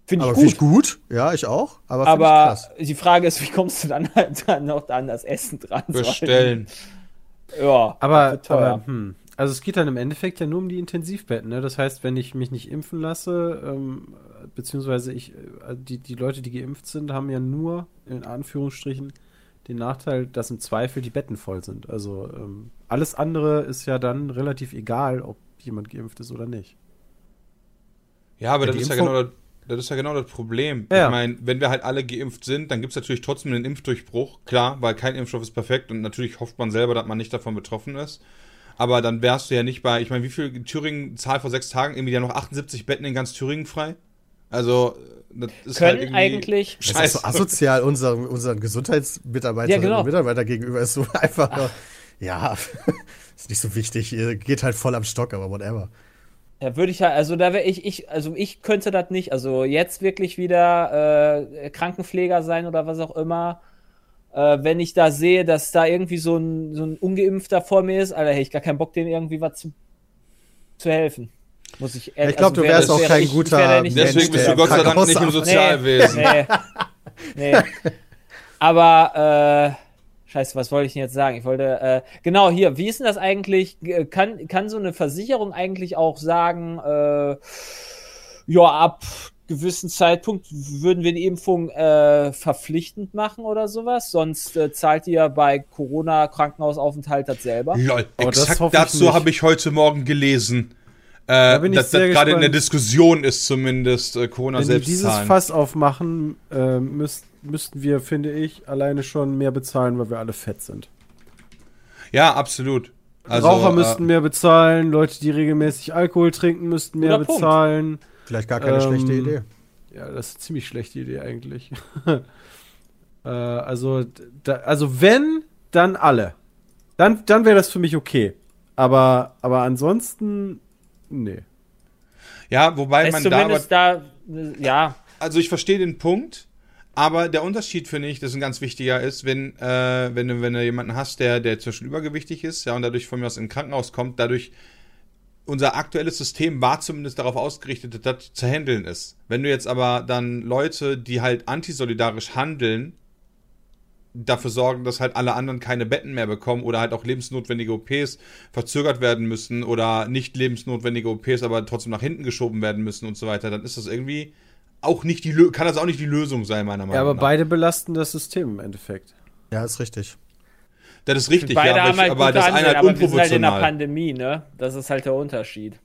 E: Finde ich
B: Aber finde ich
E: gut.
B: gut. Ja, ich auch. Aber,
E: Aber
B: krass.
E: die Frage ist, wie kommst du dann halt dann noch an das Essen dran?
D: Bestellen.
E: Ja,
A: Aber, aber hm. also es geht dann im Endeffekt ja nur um die Intensivbetten. Ne? Das heißt, wenn ich mich nicht impfen lasse, ähm, beziehungsweise ich, äh, die, die Leute, die geimpft sind, haben ja nur in Anführungsstrichen den Nachteil, dass im Zweifel die Betten voll sind. Also ähm, alles andere ist ja dann relativ egal, ob jemand geimpft ist oder nicht.
D: Ja, aber
B: Ja,
D: das
B: die
D: ist ja,
B: Impfung-
D: genau das, ist ja genau das Problem.
A: Ja.
D: Ich meine, wenn wir halt alle geimpft sind, dann gibt es natürlich trotzdem einen Impfdurchbruch. Klar, weil kein Impfstoff ist perfekt und natürlich hofft man selber, dass man nicht davon betroffen ist. Aber dann wärst du ja nicht bei, ich meine, wie viel in Thüringen Zahl vor sechs Tagen, irgendwie ja noch 78 Betten in ganz Thüringen frei? Also, das ist
E: Können
D: halt irgendwie
E: eigentlich-
B: Das ist
D: scheiße.
B: so asozial unseren, unseren Gesundheitsmitarbeiterinnen
E: Ja, genau.
B: und Mitarbeiter gegenüber. Ist so einfach nur, ja, ist nicht so wichtig. Ihr geht halt voll am Stock, aber whatever.
E: Da würde ich ja, also da wäre ich, ich, also ich könnte das nicht. Also jetzt wirklich wieder äh, Krankenpfleger sein oder was auch immer. Äh, wenn ich da sehe, dass da irgendwie so ein, so ein Ungeimpfter vor mir ist, Alter, hätte ich gar keinen Bock, dem irgendwie was zu, zu helfen. Muss ich
B: Ja, ich glaub, du wärst auch kein guter
E: wär der nicht
B: Mensch,
D: Deswegen bist du Gott sei Dank nicht im. Sozialwesen.
E: Nee, nee. Aber, äh, scheiße, was wollte ich denn jetzt sagen? Ich wollte, äh, genau, hier, wie ist denn das eigentlich? G- Kann, kann so eine Versicherung eigentlich auch sagen, äh, ja, ab gewissen Zeitpunkt würden wir die Impfung äh, verpflichtend machen oder sowas? Sonst äh, zahlt ihr bei Corona-Krankenhausaufenthalt das selber.
D: Lol,
A: Oh, das
D: exakt dazu habe ich heute Morgen gelesen. Äh,
A: bin ich
D: dass
A: sehr
D: das gerade in der. Diskussion ist zumindest äh, Corona
A: Wenn die
D: selbst
A: dieses
D: zahlen.
A: Fass aufmachen, äh, müsst, müssten wir, finde ich, alleine schon mehr bezahlen, weil wir alle fett sind.
D: Ja, absolut. Also,
A: Raucher
D: äh,
A: müssten mehr bezahlen, Leute, die regelmäßig Alkohol trinken, müssten mehr
E: Guter Punkt.
A: bezahlen.
B: Vielleicht gar keine
A: Ähm,
B: schlechte Idee.
A: Ja, das ist eine ziemlich schlechte Idee eigentlich. äh, also, da, also wenn, dann alle. Dann, dann wäre das für mich okay. Aber, aber ansonsten, nee.
D: Ja, wobei
E: Ist
D: man da, aber,
E: zumindest da, äh, ja,
D: also ich verstehe den Punkt, aber der Unterschied finde ich, das ist ein ganz wichtiger ist, wenn, äh, wenn, du, wenn du jemanden hast, der, der zwischen übergewichtig ist, ja, und dadurch von mir aus in Krankenhaus kommt, dadurch unser aktuelles System war zumindest darauf ausgerichtet, dass das zu handeln ist. Wenn du jetzt aber dann Leute, die halt antisolidarisch handeln, dafür sorgen, dass halt alle anderen keine Betten mehr bekommen oder halt auch lebensnotwendige OPs verzögert werden müssen oder nicht lebensnotwendige OPs aber trotzdem nach hinten geschoben werden müssen und so weiter, dann ist das irgendwie auch nicht die Lö kann das auch nicht die Lösung sein, meiner Meinung
A: Ja, aber
D: nach.
A: beide belasten das System im Endeffekt.
B: Ja, ist richtig.
D: das ist richtig,
E: beide
D: ja, aber,
E: haben
D: ich,
E: halt
D: aber
E: gute
D: das eine halt
E: aber wir sind halt in der
D: unproportional.
E: Pandemie, ne? Das ist halt der Unterschied.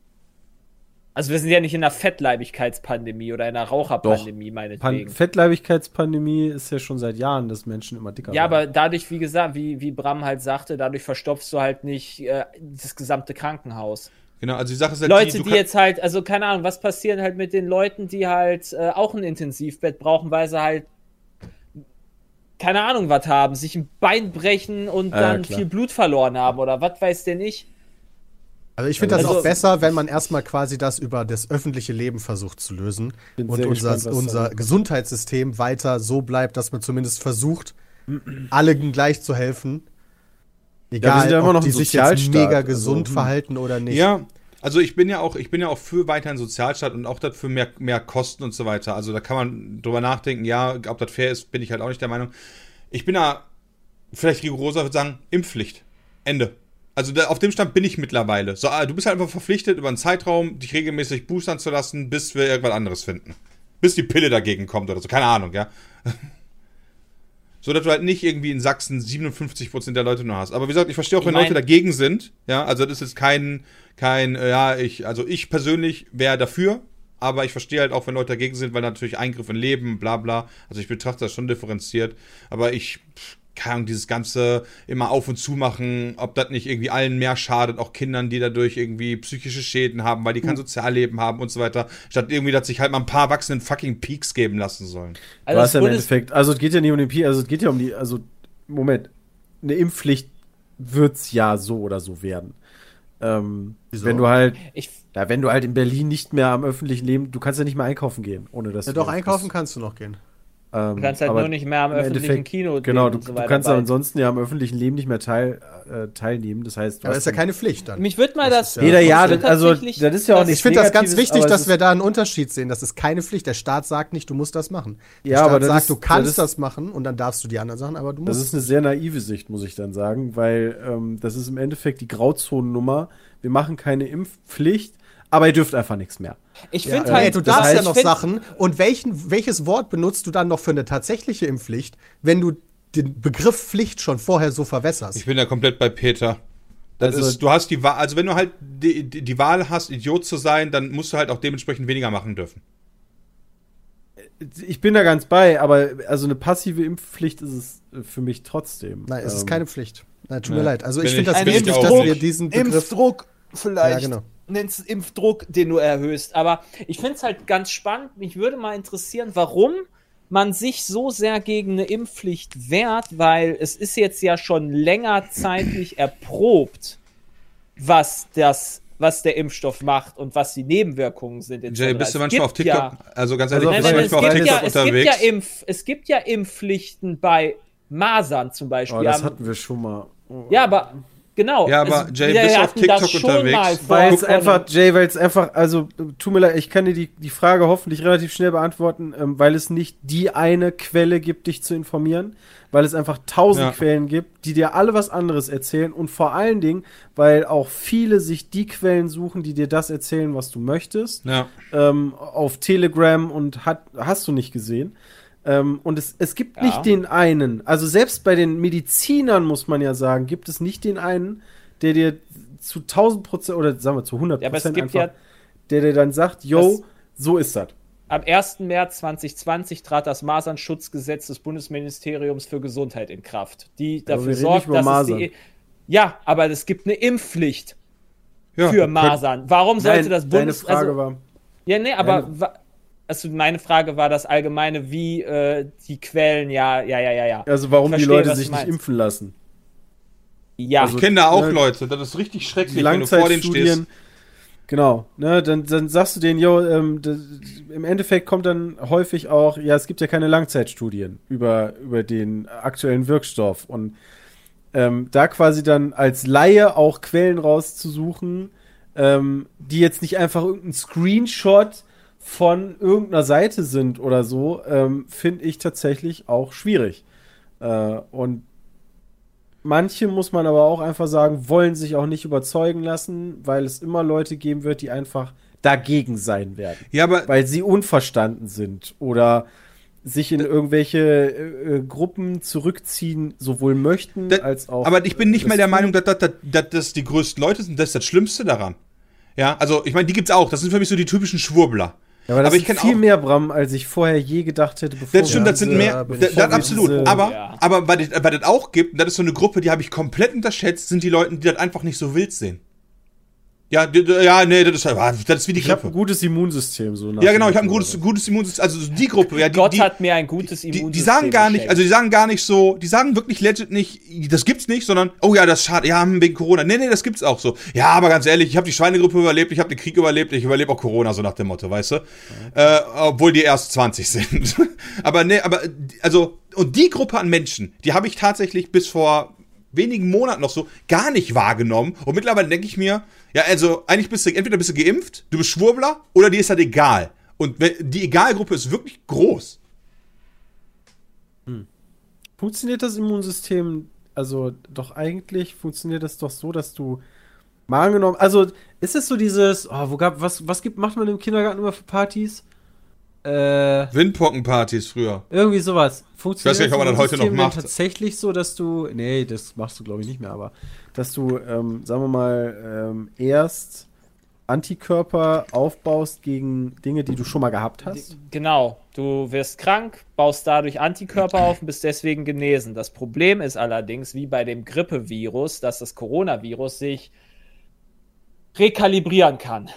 E: Also wir sind ja nicht in einer Fettleibigkeitspandemie oder in einer Raucherpandemie,
A: Pan
E: meinetwegen.
A: Fettleibigkeitspandemie ist ja schon seit Jahren, dass Menschen immer dicker
E: Ja,
A: werden.
E: aber dadurch, wie gesagt, wie, wie Bram halt sagte, dadurch verstopfst du halt nicht äh, das gesamte Krankenhaus.
D: Genau, also die Sache ist halt
E: Leute, die
D: kann-
E: jetzt halt, also keine Ahnung, was passiert halt mit den Leuten, die halt äh, auch ein Intensivbett brauchen, weil sie halt keine Ahnung was haben, sich ein Bein brechen und dann
A: klar.
E: viel Blut verloren haben oder was weiß der nicht.
B: Also ich finde das
E: Also-
B: auch besser, wenn man erstmal quasi das über das öffentliche Leben versucht zu lösen und unser,
A: gespannt,
B: unser Gesundheitssystem weiter so bleibt, dass man zumindest versucht, allen gleich zu helfen. Egal,
A: sind ja immer
B: ob
A: noch
B: die
A: ein
B: sich jetzt mega
A: also,
B: gesund
A: hm.
B: verhalten oder nicht.
D: Ja, also ich bin ja auch, ich bin ja auch für weiterhin Sozialstaat und auch dafür mehr, mehr Kosten und so weiter. Also da kann man drüber nachdenken, ja, ob das fair ist, bin ich halt auch nicht der Meinung. Ich bin da vielleicht rigoroser, würde sagen, Impfpflicht. Ende. Also da, auf dem Stand bin ich mittlerweile. So, ah, du bist halt einfach verpflichtet, über einen Zeitraum dich regelmäßig boostern zu lassen, bis wir irgendwas anderes finden. Bis die Pille dagegen kommt oder so. Keine Ahnung, ja. So, dass du halt nicht irgendwie in Sachsen 57% der Leute nur hast. Aber wie gesagt, ich verstehe auch,
E: Ich
D: wenn
E: mein-
D: Leute dagegen sind. Ja, also das ist kein, kein, äh, ja, ich, also ich persönlich wäre dafür. Aber ich verstehe halt auch, wenn Leute dagegen sind, weil natürlich Eingriff in Leben, bla bla. Also ich betrachte das schon differenziert. Aber ich, keine Ahnung, dieses ganze immer auf und zu machen, ob das nicht irgendwie allen mehr schadet, auch Kindern, die dadurch irgendwie psychische Schäden haben, weil die kein Sozialleben haben und so weiter. Statt irgendwie, dass sich halt mal ein paar Erwachsenen fucking Peaks geben lassen sollen.
A: Du
E: Also
A: hast
E: das
A: ja im Endeffekt, also es geht ja nicht um den Pi, also es geht ja um die, also, Moment, eine Impfpflicht wird's ja so oder so werden. Ähm,
B: Wieso?
A: wenn du halt,
E: ich,
A: ja, wenn du halt in Berlin nicht mehr am öffentlichen Leben, du kannst ja nicht mehr einkaufen gehen, ohne dass
B: Ja,
A: du
B: doch, einkaufen
A: bist.
B: kannst du noch gehen.
A: Ähm,
E: du kannst halt
A: aber
E: nur nicht mehr am
A: im
E: öffentlichen
A: Endeffekt-
E: Kino
A: Genau, du,
E: und so
A: du kannst ansonsten ja am öffentlichen Leben nicht mehr teil, äh, teilnehmen. Das heißt, du
B: Aber
A: hast
B: das ist ja keine Pflicht dann.
E: Mich würde mal das.
A: Jeder, ja, das- also, das ist ja auch
E: das-
A: nicht-
B: Ich finde das ganz wichtig, dass wir da einen Unterschied sehen. Das ist keine Pflicht. Der Staat sagt nicht, du musst das machen. Der
A: Ja,
B: Staat
A: aber das
B: sagt,
A: ist-
B: du kannst
A: das ist-
B: das machen und dann darfst du die anderen Sachen, aber du
A: Das
B: musst.
A: ist eine sehr naive Sicht, muss ich dann sagen, weil ähm, das ist im Endeffekt die Grauzonennummer. Wir machen keine Impfpflicht, aber ihr dürft einfach nichts mehr.
E: Ich
B: ja,
E: finde
B: ey,
E: halt,
B: du darfst
A: heißt-
B: ja noch Sachen. Und welchen, welches Wort benutzt du dann noch für eine tatsächliche Impfpflicht, wenn du den Begriff Pflicht schon vorher so verwässerst?
D: Ich bin ja komplett bei Peter. Das
A: Also-
D: ist, du hast die Wahl, also wenn du halt die, die, die Wahl hast, Idiot zu sein, dann musst du halt auch dementsprechend weniger machen dürfen.
A: Ich bin da ganz bei, aber also eine passive Impfpflicht ist es äh, für mich trotzdem.
B: Nein, es ist
A: Ähm,
B: keine Pflicht. Nein, tut
D: nee.
B: mir leid. Also
D: Bin
B: ich finde das wichtig, dass wir diesen Begriff.
E: Impfdruck vielleicht.
B: Ja, genau.
E: Nennst es Impfdruck, den du erhöhst. Aber ich finde es halt ganz spannend. Mich würde mal interessieren, warum man sich so sehr gegen eine Impfpflicht wehrt, weil es ist jetzt ja schon länger zeitlich erprobt, was das, was der Impfstoff macht und was die Nebenwirkungen sind.
D: Jay, bist du manchmal auf TikTok?
E: Ja,
D: also ganz
A: Also
D: ehrlich,
E: nein,
A: auf
D: bist
E: nein,
D: du manchmal auf
E: gibt,
D: TikTok
E: ja, es, gibt ja
D: unterwegs?
E: Impf, es gibt ja Impfpflichten bei Masern zum Beispiel.
A: Oh, das hatten wir schon mal. Oh.
E: ja, aber genau.
D: Ja, aber Jay, bist du auf TikTok unterwegs?
A: Weil es einfach, Jay, weil es einfach, also tut mir leid, ich kann dir die, die Frage hoffentlich relativ schnell beantworten, ähm, weil es nicht die eine Quelle gibt, dich zu informieren, weil es einfach tausend
D: Ja.
A: Quellen gibt, die dir alle was anderes erzählen und vor allen Dingen, weil auch viele sich die Quellen suchen, die dir das erzählen, was du möchtest,
D: Ja.
A: ähm, auf Telegram und hat, hast du nicht gesehen. Ähm, und es, es gibt
E: Ja.
A: nicht den einen, also selbst bei den Medizinern muss man ja sagen, gibt es nicht den einen, der dir zu 1000 Prozent oder sagen wir zu 100
E: Ja, aber es
A: Prozent einfach,
E: ja
A: der dir dann sagt, yo, so ist das.
E: Am 1. März 2020 trat das Masernschutzgesetz des Bundesministeriums für Gesundheit in Kraft, die dafür sorgt, dass
A: Masern.
E: es die. Ja, aber es gibt eine Impfpflicht
D: ja.
E: für Masern. Warum sollte
A: Nein,
E: das
A: deine
E: Bundes...
A: Frage
E: also,
A: war,
E: ja, nee, aber... Also meine Frage war das allgemeine, wie äh, die Quellen, ja, ja, ja, ja, ja.
A: also warum
E: Ich
A: die
E: verstehe,
A: Leute sich nicht impfen lassen.
E: Ja,
A: also-
D: Ich kenne da auch
A: ne,
D: Leute, das ist richtig schrecklich,
A: Die
D: wenn du vor denen stehst.
A: Langzeitstudien. Genau, ne, dann, dann sagst du denen, jo, ähm, das, im Endeffekt kommt dann häufig auch, ja, es gibt ja keine Langzeitstudien über, über den aktuellen Wirkstoff. Und ähm, da quasi dann als Laie auch Quellen rauszusuchen, ähm, die jetzt nicht einfach irgendein Screenshot von irgendeiner Seite sind oder so, ähm, finde ich tatsächlich auch schwierig. Äh, und manche, muss man aber auch einfach sagen, wollen sich auch nicht überzeugen lassen, weil es immer Leute geben wird, die einfach dagegen sein werden.
D: Ja, aber
A: Weil sie unverstanden sind oder sich in irgendwelche äh, äh, Gruppen zurückziehen, sowohl möchten als auch.
D: Aber ich bin nicht mal der. Meinung, dass, dass, dass, dass das die größten Leute sind. Das ist das Schlimmste daran. Ja, also ich meine, die gibt's auch. Das sind für mich so die typischen Schwurbler.
A: Ja, aber das
D: aber ich
A: sind
D: kenn
A: viel
D: auch-
A: mehr, Bram, als ich vorher je gedacht hätte, bevor
D: Das stimmt, das sind mehr. Das, das absolut.
A: diese-
D: aber,
E: Ja.
D: aber was das, auch gibt, und das ist so eine Gruppe, die habe ich komplett unterschätzt, sind die Leute, die das einfach nicht so wild sehen. Ja, ja, nee, das ist, das ist wie die
A: Ich habe ein
D: Grippe.
A: gutes Immunsystem. So
D: Ja, genau, ich habe ein gutes, gutes Immunsystem. Also die Gruppe, ja, die,
E: Gott
D: die,
E: hat mir ein gutes
D: die,
E: Immunsystem
D: die sagen gar nicht, also die sagen gar nicht so, die sagen wirklich legit nicht, das gibt's nicht, sondern, oh ja, das ist schade, ja, wegen Corona. Nee, nee, das gibt's auch so. Ja, aber ganz ehrlich, ich habe die Schweinegrippe überlebt, ich habe den Krieg überlebt, ich überlebe auch Corona, so nach dem Motto, weißt du? Äh, obwohl die erst 20 sind. aber nee, aber, also, und die Gruppe an Menschen, die habe ich tatsächlich bis vor wenigen Monaten noch so gar nicht wahrgenommen. Und mittlerweile denke ich mir, ja, also eigentlich bist du, entweder bist du geimpft, du bist Schwurbler, oder dir ist halt egal. Und die Egalgruppe ist wirklich groß.
A: Funktioniert das Immunsystem, also doch eigentlich funktioniert das doch so, dass du mal angenommen, also ist es so dieses, oh, wo gab, was, was gibt, macht man im Kindergarten immer für Partys? Äh,
D: Windpockenpartys früher.
A: irgendwie sowas. Funktioniert
D: Ich weiß nicht, ob man das heute noch macht.
A: tatsächlich so, dass du, nee, das machst du glaube ich nicht mehr, aber dass du, ähm, sagen wir mal, ähm, erst Antikörper aufbaust gegen Dinge, die du schon mal gehabt hast?
E: Genau, du wirst krank, baust dadurch Antikörper auf und bist deswegen genesen. Das Problem ist allerdings, wie bei dem Grippevirus, dass das Coronavirus sich rekalibrieren kann.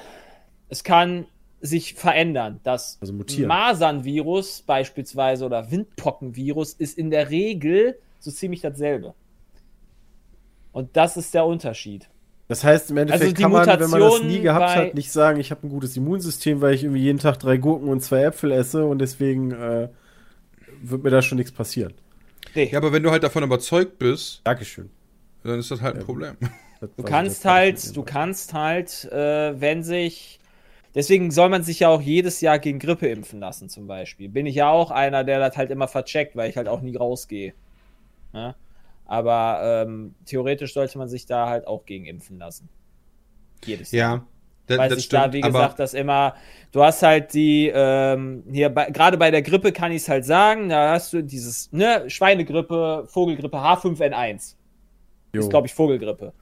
E: Es kann sich verändern. Das
A: Also.
E: Masernvirus beispielsweise oder Windpockenvirus ist in der Regel so ziemlich dasselbe. Und das ist der Unterschied.
A: Das heißt, im Endeffekt
E: Also die
A: kann man, wenn man das
E: Mutation
A: nie gehabt hat, nicht sagen, ich habe ein gutes Immunsystem, weil ich irgendwie jeden Tag drei Gurken und zwei Äpfel esse und deswegen äh, wird mir da schon nichts passieren.
E: Nee.
D: Ja, aber wenn du halt davon überzeugt bist,
A: Dankeschön.
D: dann ist das halt ein Problem.
A: Das
E: Du kannst halt, du kannst halt, äh, wenn sich. Deswegen soll man sich ja auch jedes Jahr gegen Grippe impfen lassen, zum Beispiel. Bin ich ja auch einer, der das halt immer vercheckt, weil ich halt auch nie rausgehe. Ne? Aber ähm, theoretisch sollte man sich da halt auch gegen impfen lassen. Jedes Jahr.
D: Ja, das,
E: Weil
D: das
E: sich
D: stimmt.
E: da, wie
D: aber
E: gesagt, das immer, du hast halt die, ähm, hier, bei, gerade bei der Grippe kann ich es halt sagen, da hast du dieses, ne, Schweinegrippe, Vogelgrippe H5N1
A: Jo.
E: ist, glaube ich, Vogelgrippe.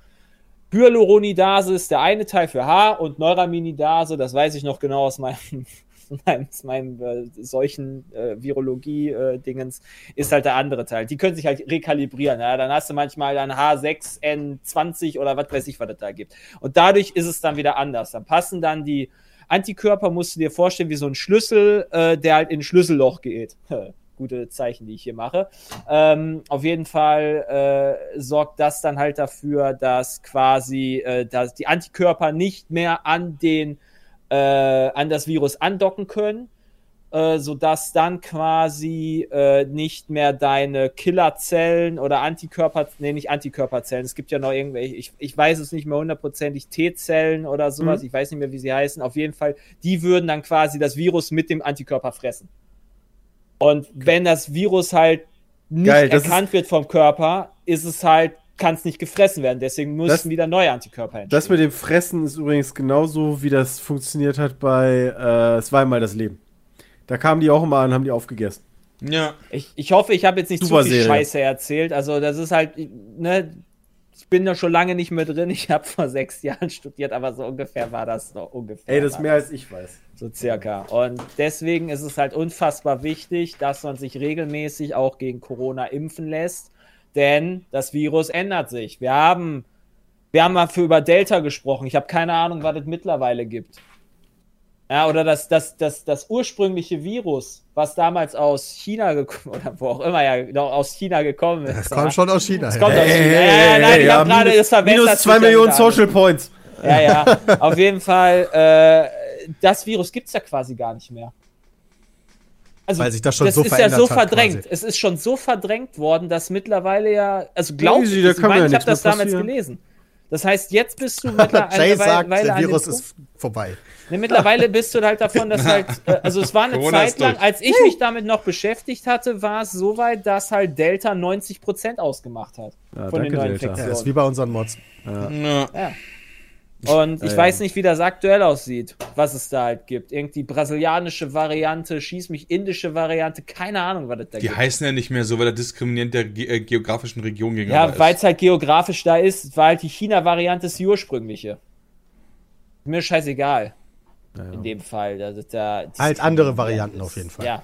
E: Hyaluronidase ist der eine Teil für H und Neuraminidase, das weiß ich noch genau aus meinem, meinem, meinem äh, solchen äh, Virologie-Dingens, ist halt der andere Teil. Die können sich halt rekalibrieren. Ja? Dann hast du manchmal dann H6N20 oder was weiß ich, was es da gibt. Und dadurch ist es dann wieder anders. Dann passen dann die Antikörper, musst du dir vorstellen, wie so ein Schlüssel, äh, der halt in ein Schlüsselloch geht. Gute Zeichen, die ich hier mache. Ähm, auf jeden Fall äh, sorgt das dann halt dafür, dass quasi äh, dass die Antikörper nicht mehr an den äh, an das Virus andocken können, äh, sodass dann quasi äh, nicht mehr deine Killerzellen oder Antikörper, nee, nicht Antikörperzellen, es gibt ja noch irgendwelche, ich, ich weiß es nicht mehr hundertprozentig, T-Zellen oder sowas,
A: Mhm.
E: ich weiß nicht mehr, wie sie heißen, auf jeden Fall, die würden dann quasi das Virus mit dem Antikörper fressen. Und wenn das Virus halt nicht
A: Geil,
E: erkannt wird vom Körper, ist es halt, kann es nicht gefressen werden. Deswegen müssen
A: Das-
E: wieder neue Antikörper entstehen.
A: Das mit dem Fressen ist übrigens genauso, wie das funktioniert hat bei äh, Es war einmal das Leben. Da kamen die auch immer an, haben die aufgegessen.
D: ja.
E: Ich, ich hoffe, ich habe jetzt nicht
A: Super
E: zu viel
A: Serie.
E: Scheiße erzählt. Also, das ist halt, ne, ich bin da schon lange nicht mehr drin. Ich habe vor sechs Jahren studiert, aber so ungefähr war das noch ungefähr.
A: Ey, das ist mehr als ich weiß.
E: So circa. Und deswegen ist es halt unfassbar wichtig, dass man sich regelmäßig auch gegen Corona impfen lässt, denn das Virus ändert sich. Wir haben, wir haben mal für über Delta gesprochen. Ich habe keine Ahnung, was es mittlerweile gibt. Ja, oder das, das, das, das ursprüngliche Virus, was damals aus China gekommen, oder wo auch immer ja noch aus China gekommen ist.
B: Das
E: ja.
B: kommt schon aus China.
E: Das kommt aus China. Ja, ja, nein, ich
A: ja,
E: hab gerade
A: minus-
E: das verwechselt.
A: Minus zwei Millionen Social Points.
E: Ja, ja. Auf jeden Fall, äh, das Virus gibt's ja quasi gar nicht mehr. Also,
B: Weil sich das schon
E: das
B: so
E: ist ja so verdrängt.
B: quasi.
E: Es ist schon so verdrängt worden, dass mittlerweile ja, also glaub
A: Easy,
E: ich, ich
A: mir
E: meine, ich habe das damals gelesen. Das heißt, jetzt bist du mittlerweile
B: Jay sagt,
E: Weile
B: der
E: an dem
B: Virus ist vorbei.
E: Ne, mittlerweile bist du halt davon, dass halt, äh, also es war eine
D: Corona
E: Zeit lang,
D: durch.
E: als ich mich damit noch beschäftigt hatte, war es so weit, dass halt Delta 90% ausgemacht hat
A: Ja,
E: von den neuen
A: Delta.
B: Ja,
E: Infektionen.
B: ist wie bei unseren Mods.
D: ja.
E: Ja. Und ich
A: Ja,
E: weiß
A: ja.
E: nicht, wie das aktuell aussieht, was es da halt gibt. Irgendwie brasilianische Variante, schieß mich indische Variante, keine Ahnung, was es da
D: Die
E: gibt.
D: heißen ja nicht mehr so, weil er diskriminierend der ge äh, geografischen Region gegenüber
E: Ja,
D: ist.
E: weil es halt geografisch da ist, war halt die China-Variante ist die ursprüngliche. Mir scheißegal. In dem Fall. Das ist da,
B: Halt andere Varianten auf jeden Fall.
E: Ja.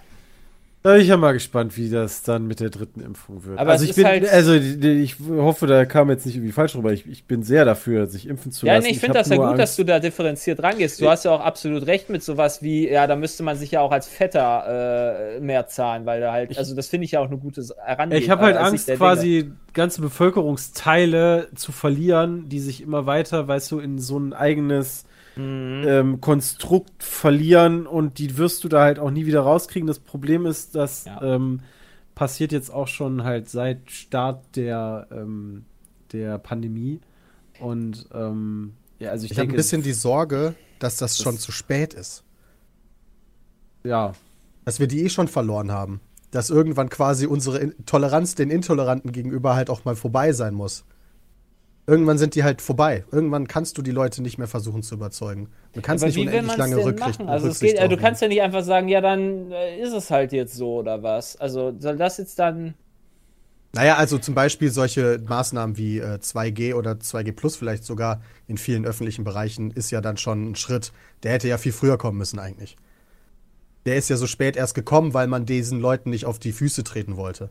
A: Da bin ich ja mal gespannt, wie das dann mit der dritten Impfung wird.
E: Aber
A: also ich bin,
E: halt-
A: also ich hoffe, da kam jetzt nicht irgendwie falsch rüber. Ich, ich bin sehr dafür, sich impfen zu
E: Ja,
A: lassen.
E: nee, ich finde
A: hab
E: das ja gut, dass
A: Angst-
E: du da differenziert rangehst. Du hast ja auch absolut recht mit sowas wie, ja, da müsste man sich ja auch als Fetter äh, mehr zahlen, weil da halt, also das finde ich ja auch eine gute Herangehensweise.
A: Ich habe halt
E: äh,
A: Angst,
E: Dinge.
A: quasi ganze Bevölkerungsteile zu verlieren, die sich immer weiter, weißt du, in so ein eigenes
E: Mhm.
A: ähm, Konstrukt verlieren und die wirst du da halt auch nie wieder rauskriegen. Das Problem ist, das
E: Ja.
A: ähm, passiert jetzt auch schon halt seit Start der, ähm, der Pandemie. Und ähm, ja, also ich,
B: Ich habe ein bisschen die Sorge, dass das,
A: Das-
B: schon zu spät ist.
A: ja,
B: Dass wir die eh schon verloren haben. Dass irgendwann quasi unsere Toleranz den Intoleranten gegenüber halt auch mal vorbei sein muss. Irgendwann sind die halt vorbei. Irgendwann kannst du die Leute nicht mehr versuchen zu überzeugen. Du kannst
E: Aber
B: nicht unendlich lange
E: machen? Also geht, äh, du kannst ja nicht einfach sagen, ja, dann äh, ist es halt jetzt so oder was. Also soll das jetzt dann.
B: Naja, also zum Beispiel solche Maßnahmen wie äh, 2G oder 2G Plus vielleicht sogar in vielen öffentlichen Bereichen ist ja dann schon ein Schritt. Der hätte ja viel früher kommen müssen eigentlich. Der ist ja so spät erst gekommen, weil man diesen Leuten nicht auf die Füße treten wollte.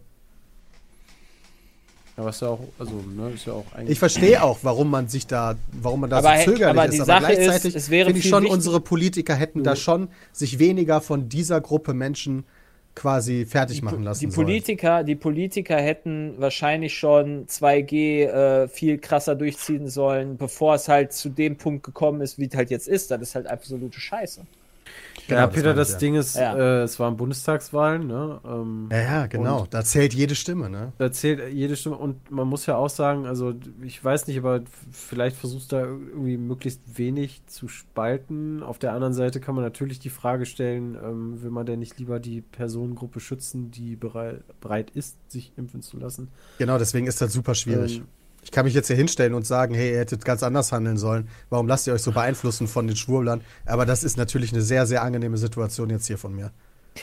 A: Ja, was ja auch, also, ne, ist ja auch eigentlich.
B: Ich verstehe auch, warum man sich da, warum man da
E: Aber
B: so zögerlich
E: aber
B: ist,
E: die
B: aber
E: Sache ist,
B: gleichzeitig
E: es wäre
B: finde ich schon,
E: wichtig-
B: unsere Politiker hätten da schon sich weniger von dieser Gruppe Menschen quasi fertig machen lassen
E: Die
B: sollen.
E: Politiker, die Politiker hätten wahrscheinlich schon 2G äh, viel krasser durchziehen sollen, bevor es halt zu dem Punkt gekommen ist, wie es halt jetzt ist. Das ist halt absolute Scheiße.
B: Genau,
A: ja,
B: das
A: Peter, das
B: ja.
A: Ding ist,
E: Ja.
A: äh, es waren Bundestagswahlen, ne? Ähm,
B: Ja, ja, genau. Da zählt jede Stimme, ne?
A: Da zählt jede Stimme und man muss ja auch sagen, also ich weiß nicht, aber vielleicht versuchst du da irgendwie möglichst wenig zu spalten. Auf der anderen Seite kann man natürlich die Frage stellen, ähm, will man denn nicht lieber die Personengruppe schützen, die bereit, bereit ist, sich impfen zu lassen?
B: Genau, deswegen ist das super schwierig.
A: Ähm,
B: ich kann mich jetzt hier hinstellen und sagen, hey, ihr hättet ganz anders handeln sollen. Warum lasst ihr euch so beeinflussen von den Schwurblern? Aber das ist natürlich eine sehr, sehr angenehme Situation jetzt hier von mir.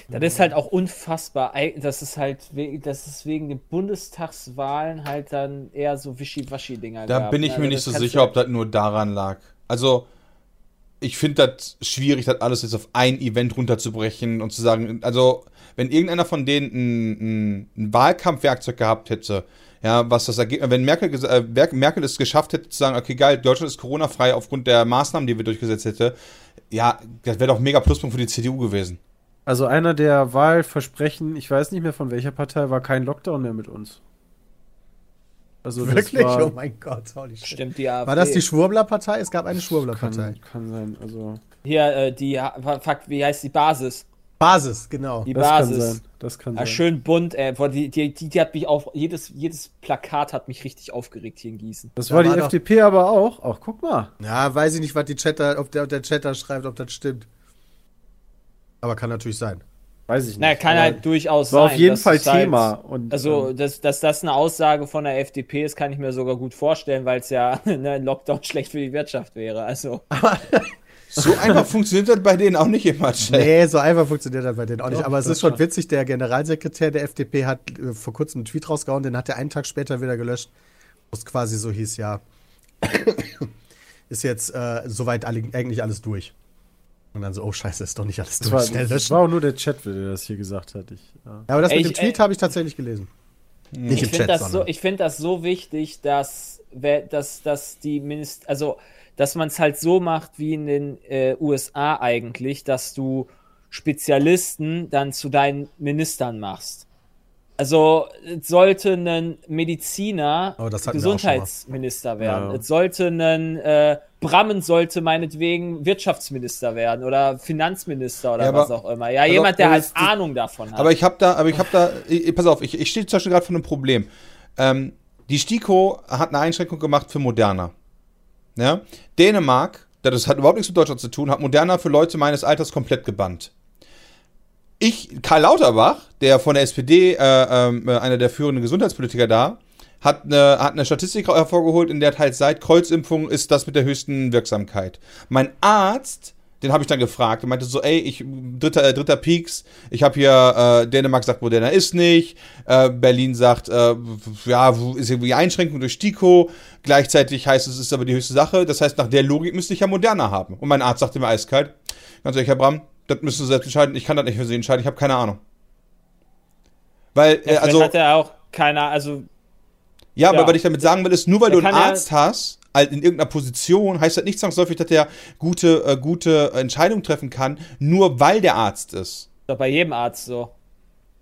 E: Das ist halt auch unfassbar. Das ist halt, das ist wegen den Bundestagswahlen halt dann eher so Wischiwaschi-Dinger.
D: Da
E: gab,
D: bin
E: ne?
D: ich mir
E: Also
D: nicht so sicher, ob das nur daran lag. Also, ich finde das schwierig, das alles jetzt auf ein Event runterzubrechen und zu sagen, also, wenn irgendeiner von denen ein, ein, ein Wahlkampfwerkzeug gehabt hätte, ja, was das Ergebnis, wenn Merkel, äh, Merkel es geschafft hätte zu sagen, okay, geil, Deutschland ist Corona-frei aufgrund der Maßnahmen, die wir durchgesetzt hätte, ja, das wäre doch mega Pluspunkt für die CDU gewesen.
A: Also einer der Wahlversprechen, ich weiß nicht mehr von welcher Partei, war kein Lockdown mehr mit uns. Also das
B: Wirklich?
A: War,
B: oh mein Gott, holy shit.
E: Stimmt, die AfD.
B: War das die Schwurbler-Partei? Es gab eine Schwurbler-Partei.
A: kann, kann sein. Also
E: Hier, äh, die, fuck, wie heißt die Basis?
B: Basis, genau.
E: Die
A: das kann
E: Basis.
A: sein. Das kann sein.
E: schön bunt, ey. Boah, die, die, die, die hat mich auf, jedes, jedes Plakat hat mich richtig aufgeregt hier in Gießen.
A: Das
B: Da
A: war die
B: war doch-
A: FDP aber auch. Ach, guck mal.
B: Ja, weiß ich nicht, was die Chatter, ob der, ob der Chatter schreibt, ob das stimmt. Aber kann natürlich sein.
A: Weiß ich nicht.
E: Na, kann
A: aber
E: halt durchaus
A: war
E: sein.
A: auf jeden Fall
E: halt-
A: Thema. Und,
E: Also,
A: ähm,
E: dass, dass das eine Aussage von der FDP ist, kann ich mir sogar gut vorstellen, weil es ja ne, ein Lockdown schlecht für die Wirtschaft wäre. Also,
D: So einfach funktioniert das bei denen auch nicht immer, Chef.
B: Nee, so einfach funktioniert das bei denen auch nicht. Aber es ist schon witzig, der Generalsekretär der FDP hat äh, vor kurzem einen Tweet rausgehauen, den hat er einen Tag später wieder gelöscht, wo es quasi so hieß, ja, ist jetzt äh, soweit alle, eigentlich alles durch. Und dann so, oh scheiße, ist doch nicht alles
A: das,
B: durch.
A: war,
B: Schnell
A: das
B: löschen.
A: war auch nur der Chat, der das hier gesagt hat. Ich, ja.
B: Ja, aber das
E: Ey,
B: mit dem
E: ich-
B: Tweet habe ich tatsächlich gelesen. Nicht
E: ich
B: im
E: finde
B: Chat,
E: das, so, ich find das so wichtig, dass, dass, dass die Minister, also, dass man es halt so macht wie in den äh, USA eigentlich, dass du Spezialisten dann zu deinen Ministern machst. Also es sollte ein Mediziner
B: Oh.
E: Gesundheitsminister werden.
A: Ja.
E: Es sollte ein äh, Brammen sollte meinetwegen Wirtschaftsminister werden oder Finanzminister oder
D: Ja,
E: was auch immer. Ja, jemand, der halt Ahnung davon hat.
D: Aber ich habe da, aber ich habe da, ich, pass auf, ich, ich stehe zum Beispiel gerade vor einem Problem. Ähm, die STIKO hat eine Einschränkung gemacht für Moderna. Ja? Dänemark, das hat überhaupt nichts mit Deutschland zu tun, hat Moderna für Leute meines Alters komplett gebannt. Ich, Karl Lauterbach, der von der SPD, äh, äh, einer der führenden Gesundheitspolitiker da, hat eine, hat eine Statistik hervorgeholt, in der halt seit Kreuzimpfung ist das mit der höchsten Wirksamkeit. Mein Arzt, den habe ich dann gefragt und meinte so, ey, ich dritter, äh, dritter Peaks, ich habe hier, äh, Dänemark sagt, Moderna ist nicht, äh, Berlin sagt, äh, ja, ist irgendwie Einschränkung durch STIKO, gleichzeitig heißt es, es ist aber die höchste Sache, das heißt, nach der Logik müsste ich ja Moderna haben. Und mein Arzt sagte mir eiskalt, ganz ehrlich, Herr Bram, das müssen Sie selbst entscheiden, ich kann das nicht für Sie entscheiden, ich habe keine Ahnung. Weil, äh, also,
E: hat er auch keiner, also
D: ja, aber
E: ja.
D: was ich damit sagen will, ist, nur weil du einen
E: kann ja-
D: Arzt hast, in irgendeiner Position, heißt das nicht zwangsläufig, dass der gute, äh, gute Entscheidungen treffen kann, nur weil der Arzt ist.
E: doch bei jedem Arzt so.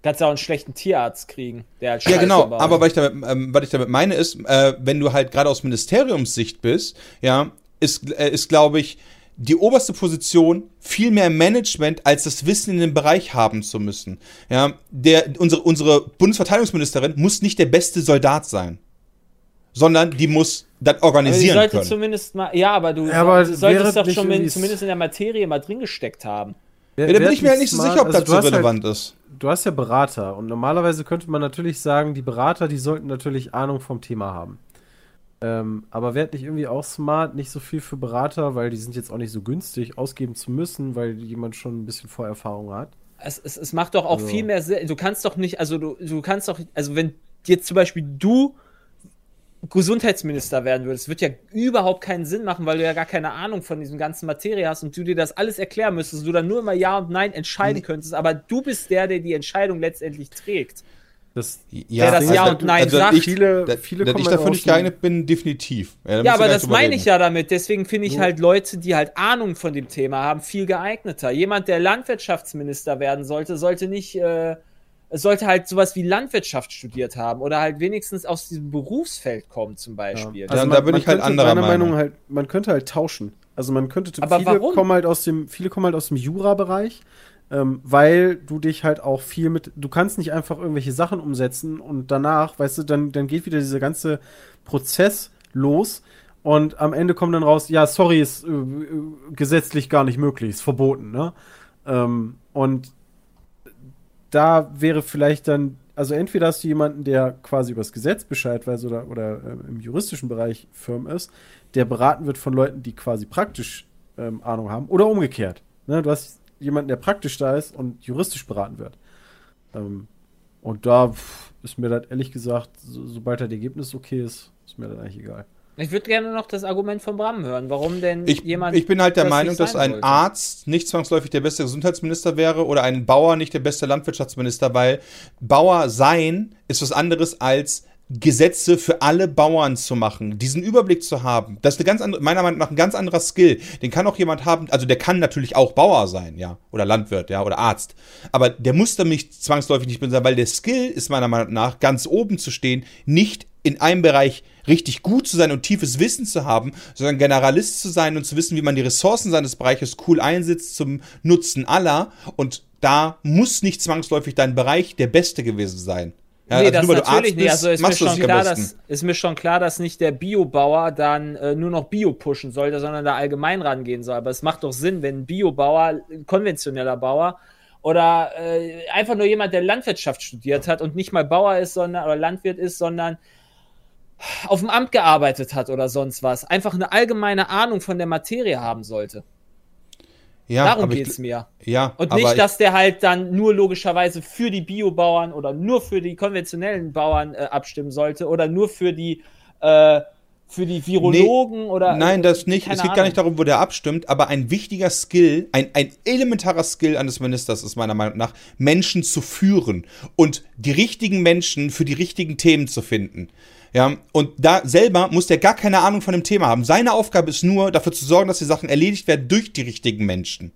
E: Kannst ja auch einen schlechten Tierarzt kriegen, der halt
D: Ja, genau.
E: baut.
D: Aber was ich damit, ähm, was ich damit meine, ist, äh, wenn du halt gerade aus Ministeriumssicht bist, ja, ist, äh, ist glaube ich, die oberste Position viel mehr Management, als das Wissen in dem Bereich haben zu müssen. Ja, der, unsere, unsere Bundesverteidigungsministerin muss nicht der beste Soldat sein, sondern die muss das
E: aber die
D: organisieren
E: sollte
D: können.
E: zumindest mal, ja, aber du,
A: Ja, aber
E: solltest doch schon in, zumindest in der Materie mal drin gesteckt haben.
D: Ja, da bin ich mir halt nicht so sicher, ob
A: also
D: das so
A: hast halt-
D: relevant ist.
A: Du hast ja Berater und normalerweise könnte man natürlich sagen, die Berater, die sollten natürlich Ahnung vom Thema haben. Ähm, aber wäre nicht irgendwie auch smart, nicht so viel für Berater, weil die sind jetzt auch nicht so günstig, ausgeben zu müssen, weil jemand schon ein bisschen Vorerfahrung hat.
E: Es, es, es macht doch auch
A: Also-
E: viel mehr Sinn. Du kannst doch nicht, also du, du kannst doch, also wenn jetzt zum Beispiel du Gesundheitsminister werden würdest, wird ja überhaupt keinen Sinn machen, weil du ja gar keine Ahnung von diesem ganzen Materie hast und du dir das alles erklären müsstest, du dann nur immer Ja und Nein entscheiden könntest, aber du bist der, der die Entscheidung letztendlich trägt.
A: Das,
E: Wer das Ja und Nein
D: also,
E: sagt.
D: Ich,
A: Viele-
D: da,
A: viele
D: dass ich
A: halt
D: dafür nicht geeignet bin, definitiv. wir
E: Ja, aber
D: gar
E: das meine
D: reden.
E: ich ja damit. Deswegen finde ich halt Leute, die halt Ahnung von dem Thema haben, viel geeigneter. Jemand, der Landwirtschaftsminister werden sollte, sollte nicht, äh, sollte halt sowas wie Landwirtschaft studiert haben oder halt wenigstens aus diesem Berufsfeld kommen zum Beispiel.
D: Ja, da bin ich halt anderer
A: meiner
D: Meinung.
A: Meinung halt, man könnte halt tauschen. Also man könnte
E: Aber
A: viele
E: warum?
A: kommen halt aus dem, viele kommen halt aus dem Jura-Bereich, ähm, weil du dich halt auch viel mit, du kannst nicht einfach irgendwelche Sachen umsetzen und danach, weißt du, dann, dann geht wieder dieser ganze Prozess los und am Ende kommt dann raus, ja, sorry, ist äh, äh, gesetzlich gar nicht möglich, ist verboten, ne? Ähm, und da wäre vielleicht dann, also entweder hast du jemanden, der quasi über das Gesetz Bescheid weiß oder, oder äh, im juristischen Bereich firm ist, der beraten wird von Leuten, die quasi praktisch ähm, Ahnung haben, oder umgekehrt. Ne? Du hast jemanden, der praktisch da ist und juristisch beraten wird. Ähm, und da pff, ist mir das ehrlich gesagt, so, sobald das Ergebnis okay ist, ist mir das eigentlich egal.
E: Ich würde gerne noch das Argument von Bram hören. Warum denn
D: Ich,
E: jemand.
D: ich bin halt der
E: das
D: Meinung, dass ein
E: sollte?
D: Arzt nicht zwangsläufig der beste Gesundheitsminister wäre oder ein Bauer nicht der beste Landwirtschaftsminister, weil Bauer sein ist was anderes als Gesetze für alle Bauern zu machen, diesen Überblick zu haben. Das ist eine ganz andere, meiner Meinung nach ein ganz anderer Skill. Den kann auch jemand haben, also der kann natürlich auch Bauer sein, ja, oder Landwirt, ja, oder Arzt. Aber der muss dann nicht zwangsläufig nicht sein, weil der Skill ist meiner Meinung nach ganz oben zu stehen, nicht in einem Bereich richtig gut zu sein und tiefes Wissen zu haben, sondern Generalist zu sein und zu wissen, wie man die Ressourcen seines Bereiches cool einsetzt zum Nutzen aller. Und da muss nicht zwangsläufig dein Bereich der beste gewesen sein. Ja,
E: nee, das
D: nur
E: natürlich nicht.
D: bist,
E: Also ist mir, schon klar, dass, ist mir schon klar, dass nicht der Biobauer dann äh, nur noch Bio pushen sollte, sondern da allgemein rangehen soll. Aber es macht doch Sinn, wenn ein Biobauer, ein konventioneller Bauer oder äh, einfach nur jemand, der Landwirtschaft studiert hat und nicht mal Bauer ist, sondern oder Landwirt ist, sondern auf dem Amt gearbeitet hat oder sonst was, einfach eine allgemeine Ahnung von der Materie haben sollte.
D: Ja,
E: Darum
D: ich-
E: geht's mir.
D: Ja,
E: Und nicht,
D: ich-
E: dass der halt dann nur logischerweise für die Biobauern oder nur für die konventionellen Bauern äh, abstimmen sollte oder nur für die äh, für die Virologen oder
D: Nein, das nicht. es geht gar nicht
E: Ahnung.
D: darum, wo der abstimmt, aber ein wichtiger Skill, ein, ein elementarer Skill eines Ministers ist meiner Meinung nach, Menschen zu führen und die richtigen Menschen für die richtigen Themen zu finden. Ja, und da selber muss der gar keine Ahnung von dem Thema haben. Seine Aufgabe ist nur, dafür zu sorgen, dass die Sachen erledigt werden durch die richtigen Menschen.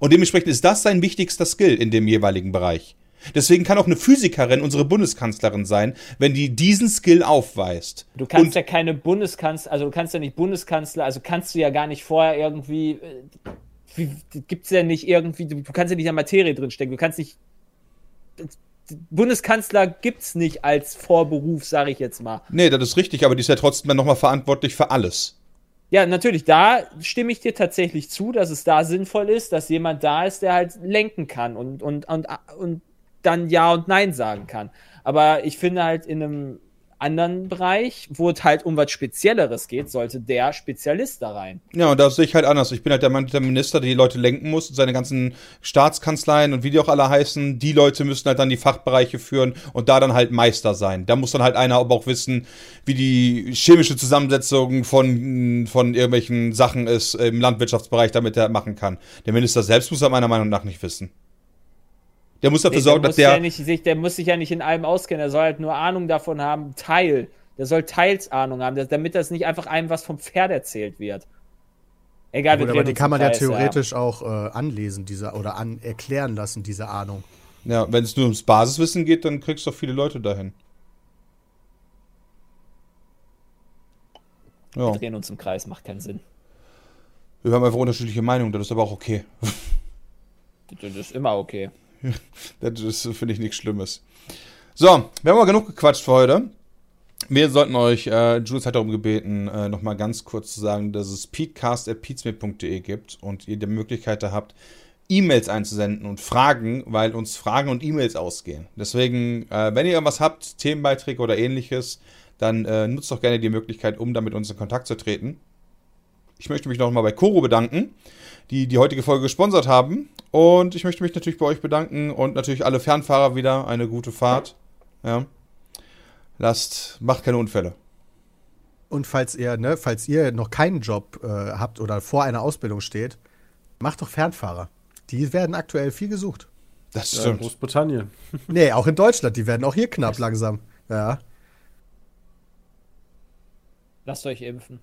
D: Und dementsprechend ist das sein wichtigster Skill in dem jeweiligen Bereich. Deswegen kann auch eine Physikerin unsere Bundeskanzlerin sein, wenn die diesen Skill aufweist.
E: Du kannst
D: Und-
E: ja keine Bundeskanzler, also du kannst ja nicht Bundeskanzler, also kannst du ja gar nicht vorher irgendwie, äh, wie, gibt's ja nicht irgendwie, du, du kannst ja nicht in der Materie drinstecken, du kannst nicht, Bundeskanzler gibt's nicht als Vorberuf, sage ich jetzt mal.
D: Nee, das ist richtig, aber die ist ja trotzdem dann nochmal verantwortlich für alles.
E: Ja, natürlich, da stimme ich dir tatsächlich zu, dass es da sinnvoll ist, dass jemand da ist, der halt lenken kann und, und, und, und dann Ja und Nein sagen kann. Aber ich finde halt in einem anderen Bereich, wo es halt um was Spezielleres geht, sollte der Spezialist da rein.
D: Ja, und da sehe ich halt anders. Ich bin halt der Mann, der Minister, der die Leute lenken muss, seine ganzen Staatskanzleien und wie die auch alle heißen, die Leute müssen halt dann die Fachbereiche führen und da dann halt Meister sein. Da muss dann halt einer aber auch wissen, wie die chemische Zusammensetzung von, von irgendwelchen Sachen ist im Landwirtschaftsbereich, damit er machen kann. Der Minister selbst muss er meiner Meinung nach nicht wissen. Der muss dafür
E: Nee,
D: sorgen,
E: der,
D: dass
E: muss ja
D: der.
E: nicht, sich, der muss sich ja nicht in allem auskennen, er soll halt nur Ahnung davon haben, Teil. Der soll teils Ahnung haben, damit das nicht einfach einem was vom Pferd erzählt wird. Egal,
B: Gut, aber die kann man ja
E: Kreis,
B: theoretisch auch äh, anlesen, diese, oder an, erklären lassen, diese Ahnung.
D: Ja, wenn es nur ums Basiswissen geht, dann kriegst du doch viele Leute dahin. Ja,
E: Wir drehen uns im Kreis, macht keinen Sinn.
D: wir haben einfach unterschiedliche Meinungen, das ist aber auch okay.
E: Das ist immer okay.
D: Das finde ich, nichts Schlimmes. So, wir haben mal genug gequatscht für heute. Wir sollten euch, äh, Jules hat darum gebeten, äh, nochmal ganz kurz zu sagen, dass es peatcast.peatsmith.de gibt und ihr die Möglichkeit da habt, E-Mails einzusenden und Fragen, weil uns Fragen und E-Mails ausgehen. Deswegen, äh, wenn ihr irgendwas habt, Themenbeiträge oder ähnliches, dann äh, nutzt doch gerne die Möglichkeit, um damit uns in Kontakt zu treten. Ich möchte mich nochmal bei Koro bedanken, die die heutige Folge gesponsert haben. Und ich möchte mich natürlich bei euch bedanken und natürlich alle Fernfahrer wieder eine gute Fahrt. Ja. Lasst, macht keine Unfälle.
B: Und falls ihr, ne, falls ihr noch keinen Job äh, habt oder vor einer Ausbildung steht, macht doch Fernfahrer. Die werden aktuell viel gesucht.
D: Das
A: Ja,
D: stimmt.
A: Großbritannien.
B: Nee, auch in Deutschland, die werden auch hier knapp langsam. Ja.
E: Lasst euch impfen.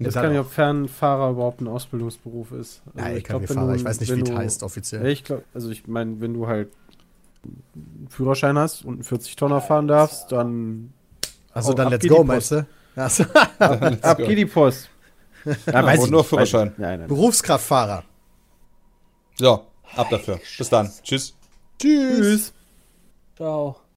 A: Ich weiß gar nicht,
B: auch.
A: ob Fernfahrer überhaupt ein Ausbildungsberuf ist. Also
B: Nein, ich kann
A: glaub,
B: mir
A: wenn
B: Fahrer.
A: du-
B: Ich weiß nicht, wie es
A: du-
B: heißt offiziell.
A: ich glaube, also ich meine, wenn du halt einen Führerschein hast und einen 40-Tonner fahren darfst, dann
B: Also dann let's go, meinst du? Also,
A: ab geht die Post. Ja,
D: weiß ich nur nicht. Führerschein.
A: Nein, nein.
B: Berufskraftfahrer.
D: So, ab dafür. Bis dann. Tschüss.
B: Tschüss.
A: Tschüss.
E: Ciao.